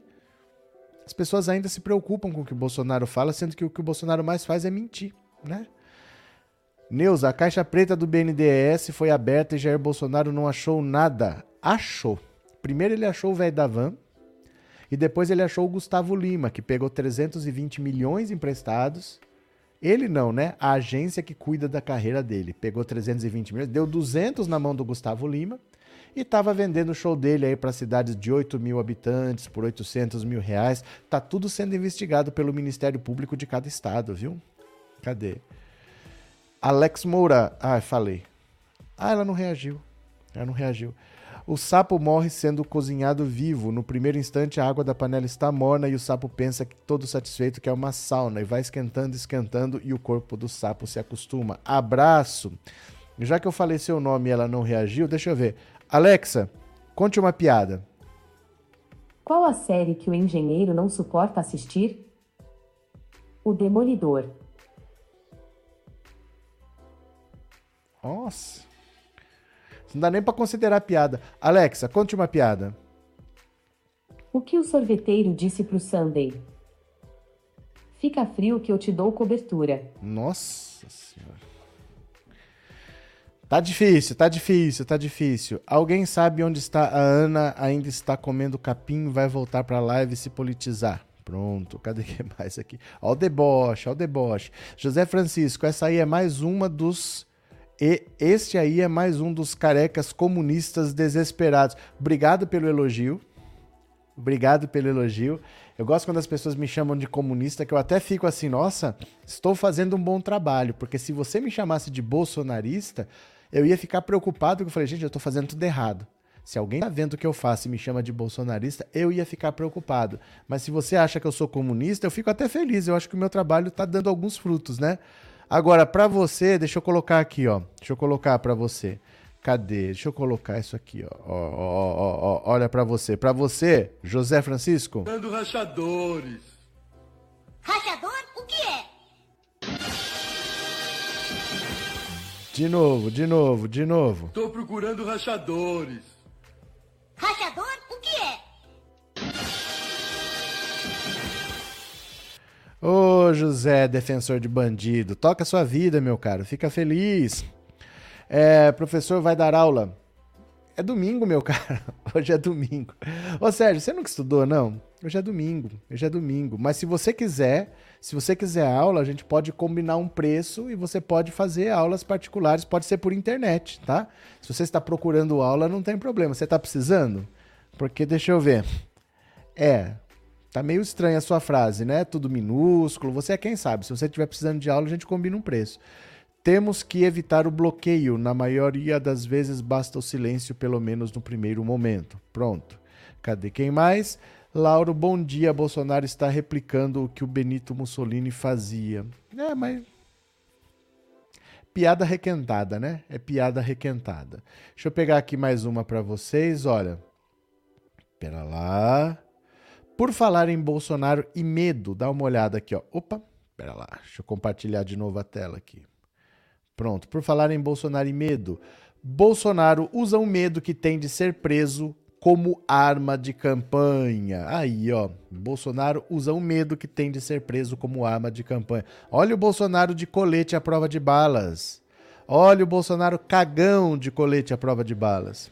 A: As pessoas ainda se preocupam com o que o Bolsonaro fala, sendo que o que o Bolsonaro mais faz é mentir, né? Neuza, a caixa preta do BNDES foi aberta e Jair Bolsonaro não achou nada. Achou. Primeiro ele achou o velho da van e depois ele achou o Gustavo Lima, que pegou 320 milhões emprestados ele não, né? A agência que cuida da carreira dele. Pegou 320 milhões, deu 200 na mão do Gustavo Lima e estava vendendo o show dele aí para cidades de 8 mil habitantes por 800 mil reais. Tá tudo sendo investigado pelo Ministério Público de cada estado, viu? Cadê? Alex Moura. Ah, falei. Ah, ela não reagiu. Ela não reagiu. O sapo morre sendo cozinhado vivo. No primeiro instante, a água da panela está morna e o sapo pensa que todo satisfeito que é uma sauna e vai esquentando, esquentando e o corpo do sapo se acostuma. Abraço. Já que eu falei seu nome e ela não reagiu, deixa eu ver. Alexa, conte uma piada.
F: Qual a série que o engenheiro não suporta assistir? O Demolidor.
A: Nossa. Não dá nem para considerar piada. Alexa, conte uma piada.
F: O que o sorveteiro disse pro Sunday? Fica frio que eu te dou cobertura.
A: Nossa senhora. Tá difícil, tá difícil, tá difícil. Alguém sabe onde está a Ana? Ainda está comendo capim, vai voltar pra live se politizar. Pronto, cadê que mais aqui? Ó o deboche, ó o deboche. José Francisco, essa aí é mais uma dos e este aí é mais um dos carecas comunistas desesperados. Obrigado pelo elogio. Obrigado pelo elogio. Eu gosto quando as pessoas me chamam de comunista, que eu até fico assim, nossa, estou fazendo um bom trabalho. Porque se você me chamasse de bolsonarista, eu ia ficar preocupado, porque eu falei, gente, eu estou fazendo tudo errado. Se alguém está vendo o que eu faço e me chama de bolsonarista, eu ia ficar preocupado. Mas se você acha que eu sou comunista, eu fico até feliz. Eu acho que o meu trabalho está dando alguns frutos, né? Agora, para você, deixa eu colocar aqui, ó. Deixa eu colocar para você. Cadê? Deixa eu colocar isso aqui, ó. ó, ó, ó, ó olha para você. Para você, José Francisco.
G: Dando rachadores.
H: Rachador? O que é?
A: De novo, de novo, de novo.
G: Tô procurando rachadores.
H: Rachador?
A: Ô José, defensor de bandido, toca sua vida, meu caro, fica feliz. É, professor vai dar aula. É domingo, meu cara. Hoje é domingo. Ô Sérgio, você nunca estudou, não? Hoje é domingo. Hoje é domingo. Mas se você quiser, se você quiser aula, a gente pode combinar um preço e você pode fazer aulas particulares, pode ser por internet, tá? Se você está procurando aula, não tem problema. Você está precisando? Porque deixa eu ver. É, Tá meio estranha a sua frase, né? Tudo minúsculo. Você é quem sabe. Se você estiver precisando de aula, a gente combina um preço. Temos que evitar o bloqueio. Na maioria das vezes basta o silêncio, pelo menos no primeiro momento. Pronto. Cadê quem mais? Lauro, bom dia. Bolsonaro está replicando o que o Benito Mussolini fazia. É, mas. Piada requentada, né? É piada requentada. Deixa eu pegar aqui mais uma para vocês. Olha. Pera lá. Por falar em Bolsonaro e medo, dá uma olhada aqui, ó. Opa, pera lá, deixa eu compartilhar de novo a tela aqui. Pronto, por falar em Bolsonaro e medo, Bolsonaro usa o medo que tem de ser preso como arma de campanha. Aí, ó, Bolsonaro usa o medo que tem de ser preso como arma de campanha. Olha o Bolsonaro de colete à prova de balas. Olha o Bolsonaro cagão de colete à prova de balas.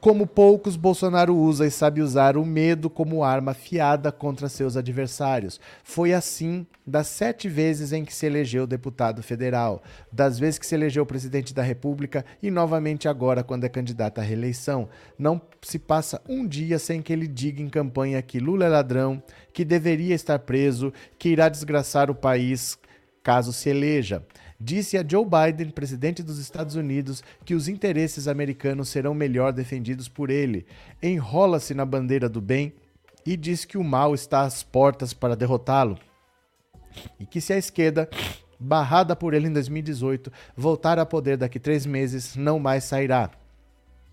A: Como poucos, Bolsonaro usa e sabe usar o medo como arma fiada contra seus adversários. Foi assim das sete vezes em que se elegeu deputado federal, das vezes que se elegeu presidente da República e novamente agora quando é candidato à reeleição. Não se passa um dia sem que ele diga em campanha que Lula é ladrão, que deveria estar preso, que irá desgraçar o país caso se eleja. Disse a Joe Biden, presidente dos Estados Unidos, que os interesses americanos serão melhor defendidos por ele. Enrola-se na bandeira do bem e diz que o mal está às portas para derrotá-lo. E que se a esquerda, barrada por ele em 2018, voltar a poder daqui três meses, não mais sairá.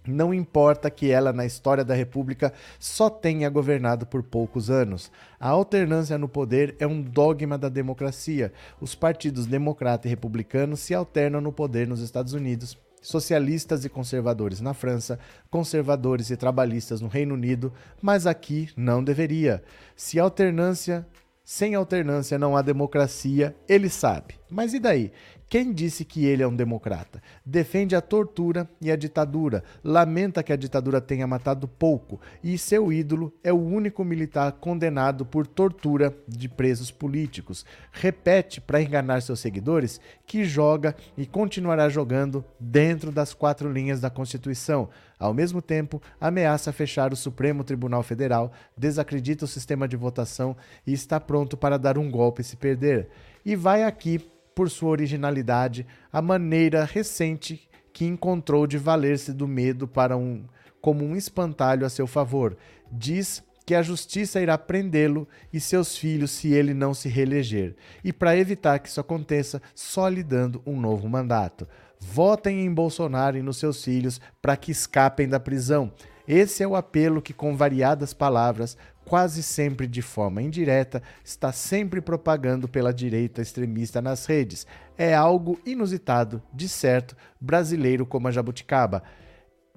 A: Não importa que ela, na história da República, só tenha governado por poucos anos. A alternância no poder é um dogma da democracia. Os partidos democrata e republicano se alternam no poder nos Estados Unidos, socialistas e conservadores na França, conservadores e trabalhistas no Reino Unido, mas aqui não deveria. Se alternância sem alternância não há democracia, ele sabe. Mas e daí? Quem disse que ele é um democrata? Defende a tortura e a ditadura, lamenta que a ditadura tenha matado pouco e seu ídolo é o único militar condenado por tortura de presos políticos. Repete para enganar seus seguidores que joga e continuará jogando dentro das quatro linhas da Constituição. Ao mesmo tempo, ameaça fechar o Supremo Tribunal Federal, desacredita o sistema de votação e está pronto para dar um golpe se perder. E vai aqui por sua originalidade, a maneira recente que encontrou de valer-se do medo para um como um espantalho a seu favor. Diz que a justiça irá prendê-lo e seus filhos se ele não se reeleger, e para evitar que isso aconteça, só lhe dando um novo mandato. Votem em Bolsonaro e nos seus filhos para que escapem da prisão. Esse é o apelo que, com variadas palavras, quase sempre de forma indireta, está sempre propagando pela direita extremista nas redes. É algo inusitado, de certo, brasileiro como a jabuticaba.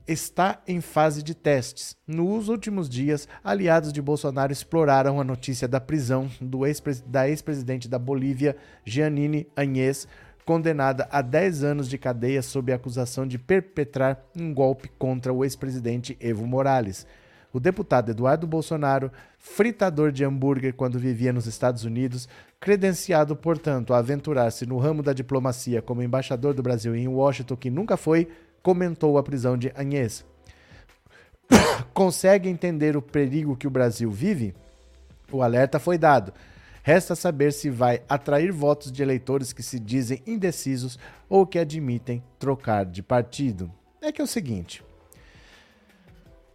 A: Está em fase de testes. Nos últimos dias, aliados de Bolsonaro exploraram a notícia da prisão ex da ex-presidente da Bolívia, Giannini Agnès, condenada a 10 anos de cadeia sob a acusação de perpetrar um golpe contra o ex-presidente Evo Morales. O deputado Eduardo Bolsonaro, fritador de hambúrguer quando vivia nos Estados Unidos, credenciado, portanto, a aventurar-se no ramo da diplomacia como embaixador do Brasil em Washington, que nunca foi, comentou a prisão de Agnès. Consegue entender o perigo que o Brasil vive? O alerta foi dado. Resta saber se vai atrair votos de eleitores que se dizem indecisos ou que admitem trocar de partido. É que é o seguinte: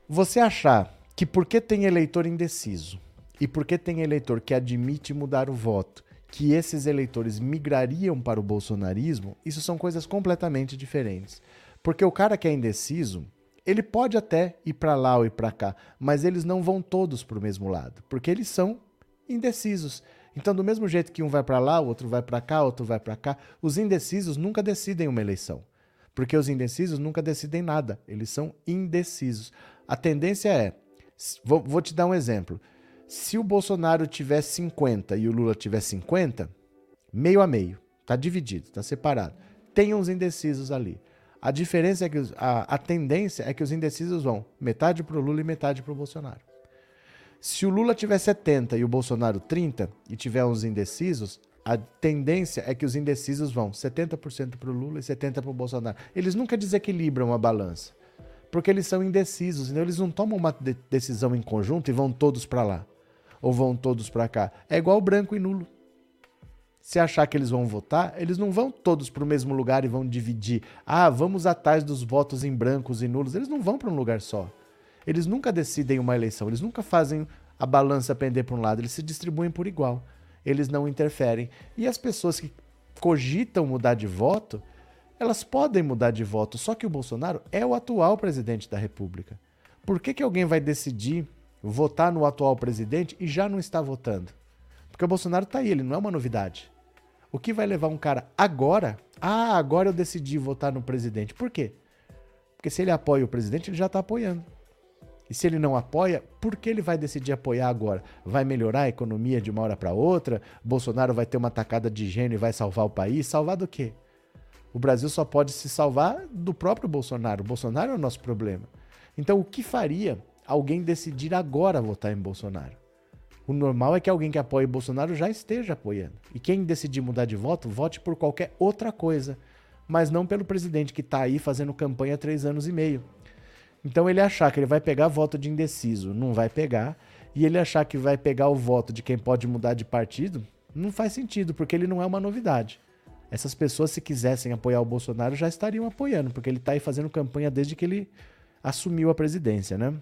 A: você achar que porque tem eleitor indeciso e porque tem eleitor que admite mudar o voto, que esses eleitores migrariam para o bolsonarismo, isso são coisas completamente diferentes. Porque o cara que é indeciso, ele pode até ir para lá ou ir para cá, mas eles não vão todos para o mesmo lado, porque eles são indecisos. Então, do mesmo jeito que um vai para lá, o outro vai para cá, outro vai para cá, os indecisos nunca decidem uma eleição. Porque os indecisos nunca decidem nada, eles são indecisos. A tendência é, vou, vou te dar um exemplo. Se o Bolsonaro tiver 50 e o Lula tiver 50, meio a meio, tá dividido, tá separado. Tem uns indecisos ali. A diferença é que a, a tendência é que os indecisos vão metade para o Lula e metade para o Bolsonaro. Se o Lula tiver 70 e o Bolsonaro 30 e tiver uns indecisos, a tendência é que os indecisos vão 70% para o Lula e 70% para o Bolsonaro. Eles nunca desequilibram a balança, porque eles são indecisos, então eles não tomam uma de decisão em conjunto e vão todos para lá ou vão todos para cá. É igual branco e nulo. Se achar que eles vão votar, eles não vão todos para o mesmo lugar e vão dividir. Ah, vamos atrás dos votos em brancos e nulos. Eles não vão para um lugar só. Eles nunca decidem uma eleição, eles nunca fazem a balança pender para um lado, eles se distribuem por igual. Eles não interferem. E as pessoas que cogitam mudar de voto, elas podem mudar de voto, só que o Bolsonaro é o atual presidente da República. Por que, que alguém vai decidir votar no atual presidente e já não está votando? Porque o Bolsonaro está aí, ele não é uma novidade. O que vai levar um cara agora? Ah, agora eu decidi votar no presidente. Por quê? Porque se ele apoia o presidente, ele já está apoiando. E se ele não apoia, por que ele vai decidir apoiar agora? Vai melhorar a economia de uma hora para outra? Bolsonaro vai ter uma tacada de gênio e vai salvar o país? Salvar do quê? O Brasil só pode se salvar do próprio Bolsonaro. O Bolsonaro é o nosso problema. Então, o que faria alguém decidir agora votar em Bolsonaro? O normal é que alguém que apoie Bolsonaro já esteja apoiando. E quem decidir mudar de voto, vote por qualquer outra coisa. Mas não pelo presidente que está aí fazendo campanha há três anos e meio. Então ele achar que ele vai pegar voto de indeciso, não vai pegar. E ele achar que vai pegar o voto de quem pode mudar de partido, Não faz sentido, porque ele não é uma novidade. Essas pessoas, se quisessem apoiar o Bolsonaro, já estariam apoiando, porque ele está aí fazendo campanha desde que ele assumiu a presidência, né?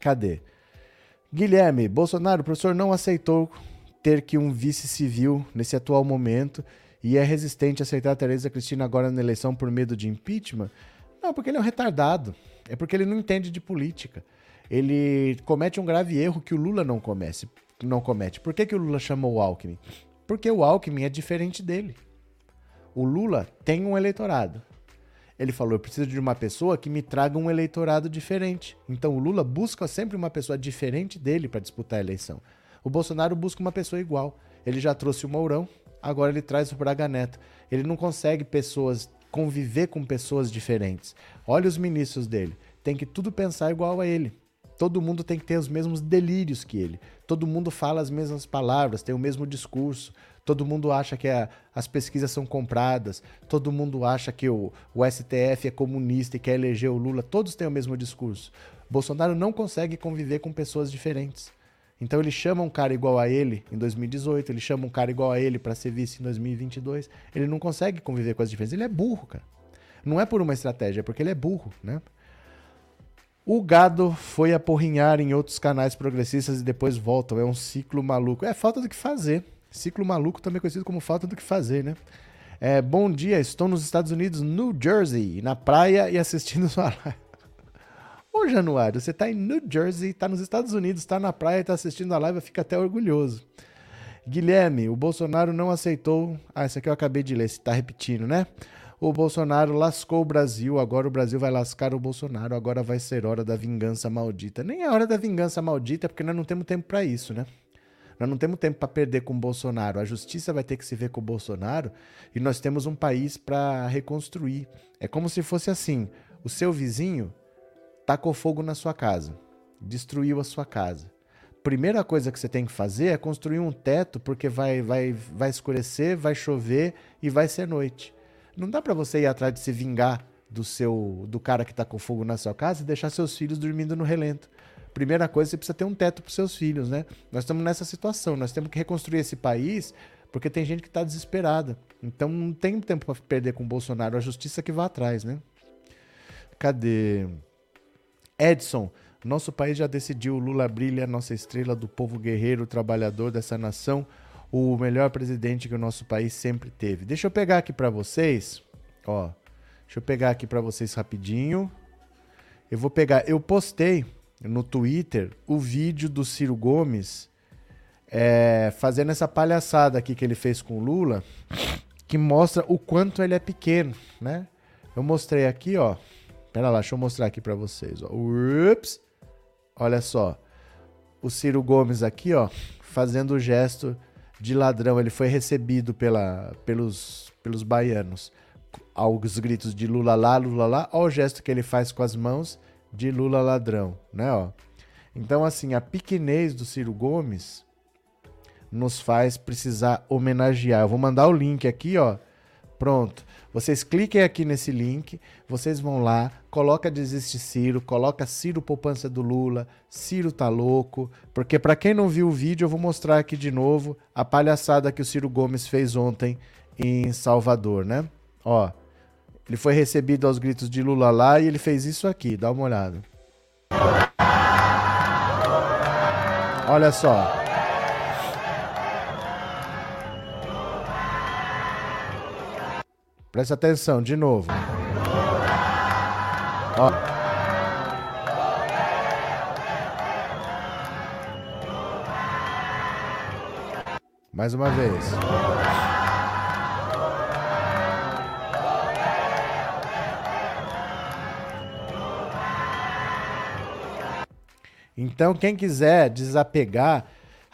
A: Cadê? Guilherme, Bolsonaro, o professor não aceitou ter que um vice civil nesse atual momento e é resistente a aceitar a Tereza Cristina agora na eleição por medo de impeachment? Não, porque ele é um retardado. É porque ele não entende de política. Ele comete um grave erro que o Lula não comece, não comete. Por que, que o Lula chamou o Alckmin? Porque o Alckmin é diferente dele. O Lula tem um eleitorado. Ele falou: eu preciso de uma pessoa que me traga um eleitorado diferente. Então o Lula busca sempre uma pessoa diferente dele para disputar a eleição. O Bolsonaro busca uma pessoa igual. Ele já trouxe o Mourão, agora ele traz o Braga Neto. Ele não consegue pessoas conviver com pessoas diferentes. Olha os ministros dele. Tem que tudo pensar igual a ele. Todo mundo tem que ter os mesmos delírios que ele. Todo mundo fala as mesmas palavras, tem o mesmo discurso. Todo mundo acha que a, as pesquisas são compradas. Todo mundo acha que o, o STF é comunista e quer eleger o Lula. Todos têm o mesmo discurso. Bolsonaro não consegue conviver com pessoas diferentes. Então ele chama um cara igual a ele em 2018, ele chama um cara igual a ele para ser vice em 2022. Ele não consegue conviver com as diferenças. Ele é burro, cara. Não é por uma estratégia, é porque ele é burro, né? O gado foi aporrinhar em outros canais progressistas e depois voltam. É um ciclo maluco. É falta do que fazer. Ciclo maluco também conhecido como falta do que fazer, né? É, bom dia, estou nos Estados Unidos, New Jersey, na praia e assistindo sua live. Januário, você está em New Jersey, está nos Estados Unidos, está na praia, está assistindo a live, fica até orgulhoso. Guilherme, o Bolsonaro não aceitou. Ah, isso aqui eu acabei de ler, você está repetindo, né? O Bolsonaro lascou o Brasil, agora o Brasil vai lascar o Bolsonaro, agora vai ser hora da vingança maldita. Nem é hora da vingança maldita, porque nós não temos tempo para isso, né? Nós não temos tempo para perder com o Bolsonaro. A justiça vai ter que se ver com o Bolsonaro e nós temos um país para reconstruir. É como se fosse assim: o seu vizinho tacou fogo na sua casa, destruiu a sua casa. Primeira coisa que você tem que fazer é construir um teto, porque vai, vai, vai escurecer, vai chover e vai ser noite. Não dá para você ir atrás de se vingar do seu do cara que está com fogo na sua casa e deixar seus filhos dormindo no relento primeira coisa, você precisa ter um teto para seus filhos, né? Nós estamos nessa situação, nós temos que reconstruir esse país porque tem gente que está desesperada. Então não tem tempo para perder com o Bolsonaro, a justiça que vai atrás, né? Cadê? Edson, nosso país já decidiu, Lula brilha, nossa estrela do povo guerreiro, trabalhador dessa nação, o melhor presidente que o nosso país sempre teve. Deixa eu pegar aqui para vocês, ó. Deixa eu pegar aqui para vocês rapidinho. Eu vou pegar, eu postei no Twitter o vídeo do Ciro Gomes é, fazendo essa palhaçada aqui que ele fez com o Lula, que mostra o quanto ele é pequeno, né? Eu mostrei aqui, ó. Pera lá, deixa eu mostrar aqui para vocês, ó. Ups! Olha só. O Ciro Gomes aqui, ó, fazendo o gesto de ladrão. Ele foi recebido pela, pelos, pelos baianos aos gritos de Lula lá, Lula lá. Olha o gesto que ele faz com as mãos de Lula ladrão, né? Ó. Então, assim, a pequenez do Ciro Gomes nos faz precisar homenagear. Eu vou mandar o link aqui, ó. Pronto. Vocês cliquem aqui nesse link, vocês vão lá, coloca Desiste Ciro, coloca Ciro Poupança do Lula, Ciro tá louco, porque para quem não viu o vídeo, eu vou mostrar aqui de novo a palhaçada que o Ciro Gomes fez ontem em Salvador, né? Ó, ele foi recebido aos gritos de Lula lá e ele fez isso aqui, dá uma olhada. Olha só. Presta atenção, de novo. Ó. Mais uma vez. Então, quem quiser desapegar,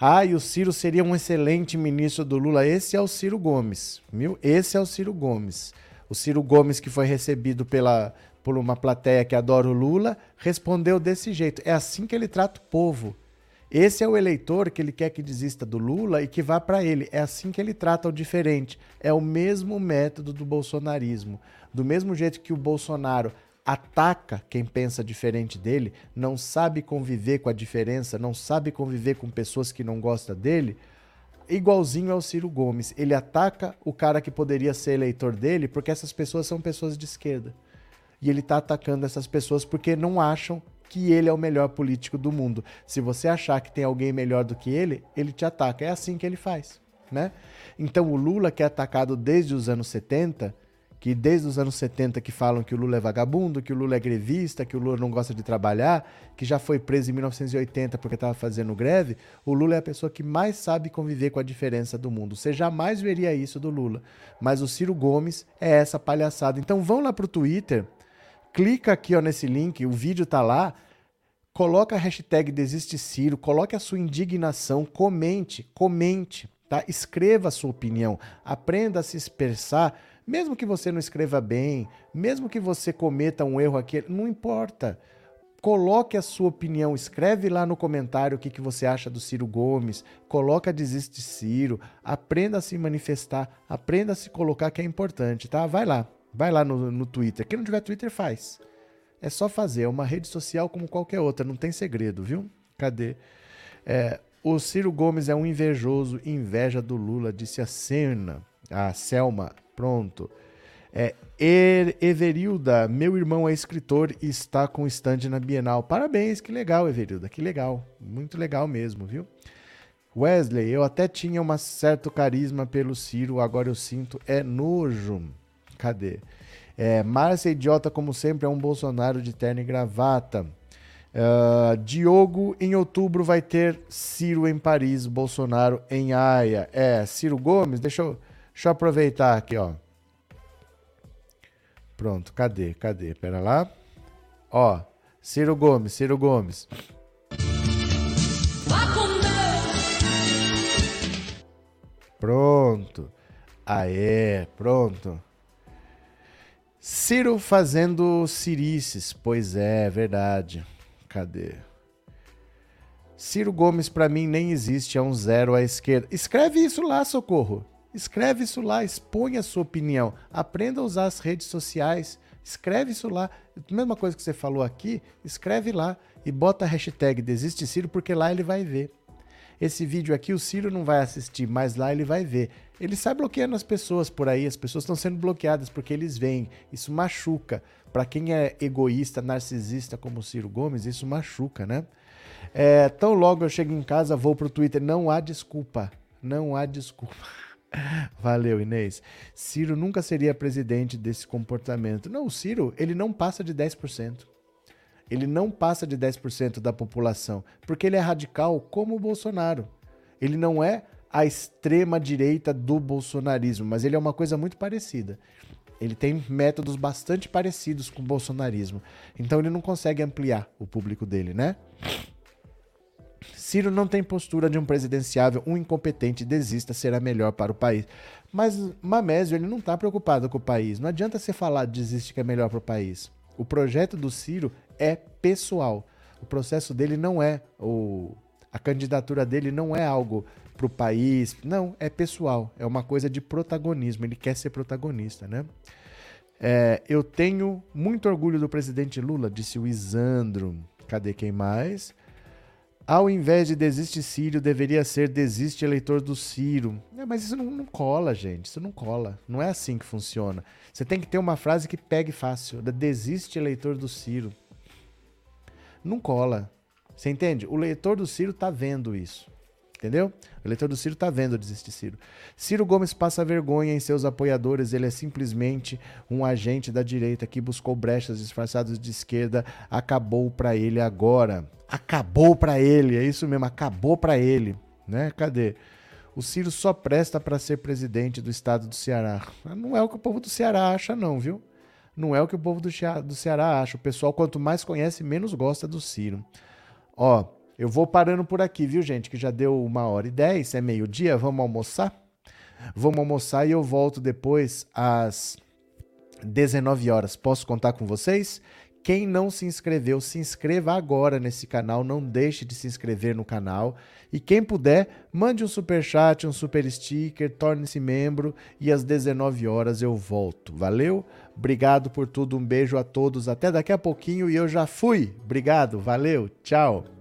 A: ah, e o Ciro seria um excelente ministro do Lula, esse é o Ciro Gomes, viu? Esse é o Ciro Gomes. O Ciro Gomes, que foi recebido pela, por uma plateia que adora o Lula, respondeu desse jeito. É assim que ele trata o povo. Esse é o eleitor que ele quer que desista do Lula e que vá para ele. É assim que ele trata o diferente. É o mesmo método do bolsonarismo. Do mesmo jeito que o Bolsonaro ataca quem pensa diferente dele, não sabe conviver com a diferença, não sabe conviver com pessoas que não gostam dele, igualzinho ao Ciro Gomes. Ele ataca o cara que poderia ser eleitor dele porque essas pessoas são pessoas de esquerda. E ele está atacando essas pessoas porque não acham que ele é o melhor político do mundo. Se você achar que tem alguém melhor do que ele, ele te ataca. É assim que ele faz, né? Então o Lula que é atacado desde os anos 70, que desde os anos 70 que falam que o Lula é vagabundo, que o Lula é grevista, que o Lula não gosta de trabalhar, que já foi preso em 1980 porque estava fazendo greve, o Lula é a pessoa que mais sabe conviver com a diferença do mundo. Você jamais veria isso do Lula. Mas o Ciro Gomes é essa palhaçada. Então vão lá pro Twitter clica aqui ó, nesse link, o vídeo tá lá, coloca a hashtag Desiste Ciro, coloque a sua indignação, comente, comente, tá? Escreva a sua opinião, aprenda a se expressar, mesmo que você não escreva bem, mesmo que você cometa um erro aqui, não importa. Coloque a sua opinião, escreve lá no comentário o que, que você acha do Ciro Gomes, coloca Desiste Ciro, aprenda a se manifestar, aprenda a se colocar que é importante, tá? Vai lá, Vai lá no, no Twitter. Quem não tiver Twitter, faz. É só fazer. É uma rede social como qualquer outra. Não tem segredo, viu? Cadê? É, o Ciro Gomes é um invejoso, inveja do Lula, disse a Cena. A Selma, pronto. É, Everilda, meu irmão é escritor e está com stand na Bienal. Parabéns, que legal, Everilda, que legal. Muito legal mesmo, viu? Wesley, eu até tinha um certo carisma pelo Ciro, agora eu sinto é nojo. Cadê? É, Márcia Idiota, como sempre, é um Bolsonaro de terno e gravata. Uh, Diogo, em outubro vai ter Ciro em Paris, Bolsonaro em Haia. É, Ciro Gomes, deixa eu, deixa eu aproveitar aqui, ó. Pronto, cadê? Cadê? Pera lá. Ó, Ciro Gomes, Ciro Gomes. Pronto. Aê, pronto. Ciro fazendo cirices. Pois é, verdade. Cadê? Ciro Gomes para mim nem existe, é um zero à esquerda. Escreve isso lá, socorro. Escreve isso lá, expõe a sua opinião. Aprenda a usar as redes sociais. Escreve isso lá. Mesma coisa que você falou aqui, escreve lá e bota a hashtag Desiste Ciro, porque lá ele vai ver. Esse vídeo aqui o Ciro não vai assistir, mas lá ele vai ver. Ele sai bloqueando as pessoas por aí, as pessoas estão sendo bloqueadas porque eles veem. Isso machuca. Para quem é egoísta, narcisista como o Ciro Gomes, isso machuca, né? É, tão logo eu chego em casa, vou pro Twitter. Não há desculpa. Não há desculpa. Valeu, Inês. Ciro nunca seria presidente desse comportamento. Não, o Ciro, ele não passa de 10%. Ele não passa de 10% da população, porque ele é radical como o Bolsonaro. Ele não é a extrema direita do bolsonarismo, mas ele é uma coisa muito parecida. Ele tem métodos bastante parecidos com o bolsonarismo. Então ele não consegue ampliar o público dele, né? Ciro não tem postura de um presidenciável, um incompetente desista será melhor para o país. Mas Mamésio, ele não está preocupado com o país. Não adianta você falar desiste que é melhor para o país. O projeto do Ciro é pessoal. O processo dele não é o a candidatura dele não é algo para o país, não, é pessoal, é uma coisa de protagonismo, ele quer ser protagonista, né? É, eu tenho muito orgulho do presidente Lula, disse o Isandro. Cadê quem mais? Ao invés de desiste Ciro, deveria ser desiste eleitor do Ciro. É, mas isso não, não, cola, gente. Isso não cola. Não é assim que funciona. Você tem que ter uma frase que pegue fácil. Desiste eleitor do Ciro não cola. Você entende? O leitor do Ciro tá vendo isso. Entendeu? O eleitor do Ciro tá vendo desistir Ciro. Ciro Gomes passa vergonha em seus apoiadores. Ele é simplesmente um agente da direita que buscou brechas disfarçadas de esquerda. Acabou para ele agora. Acabou para ele. É isso mesmo. Acabou para ele. Né? Cadê? O Ciro só presta para ser presidente do estado do Ceará. Não é o que o povo do Ceará acha, não, viu? Não é o que o povo do Ceará acha. O pessoal, quanto mais conhece, menos gosta do Ciro. Ó, eu vou parando por aqui, viu, gente? Que já deu uma hora e dez, é meio-dia. Vamos almoçar? Vamos almoçar e eu volto depois às 19 horas. Posso contar com vocês? Quem não se inscreveu, se inscreva agora nesse canal, não deixe de se inscrever no canal. E quem puder, mande um super chat, um super sticker, torne-se membro e às 19 horas eu volto. Valeu? Obrigado por tudo, um beijo a todos, até daqui a pouquinho e eu já fui. Obrigado, valeu, tchau.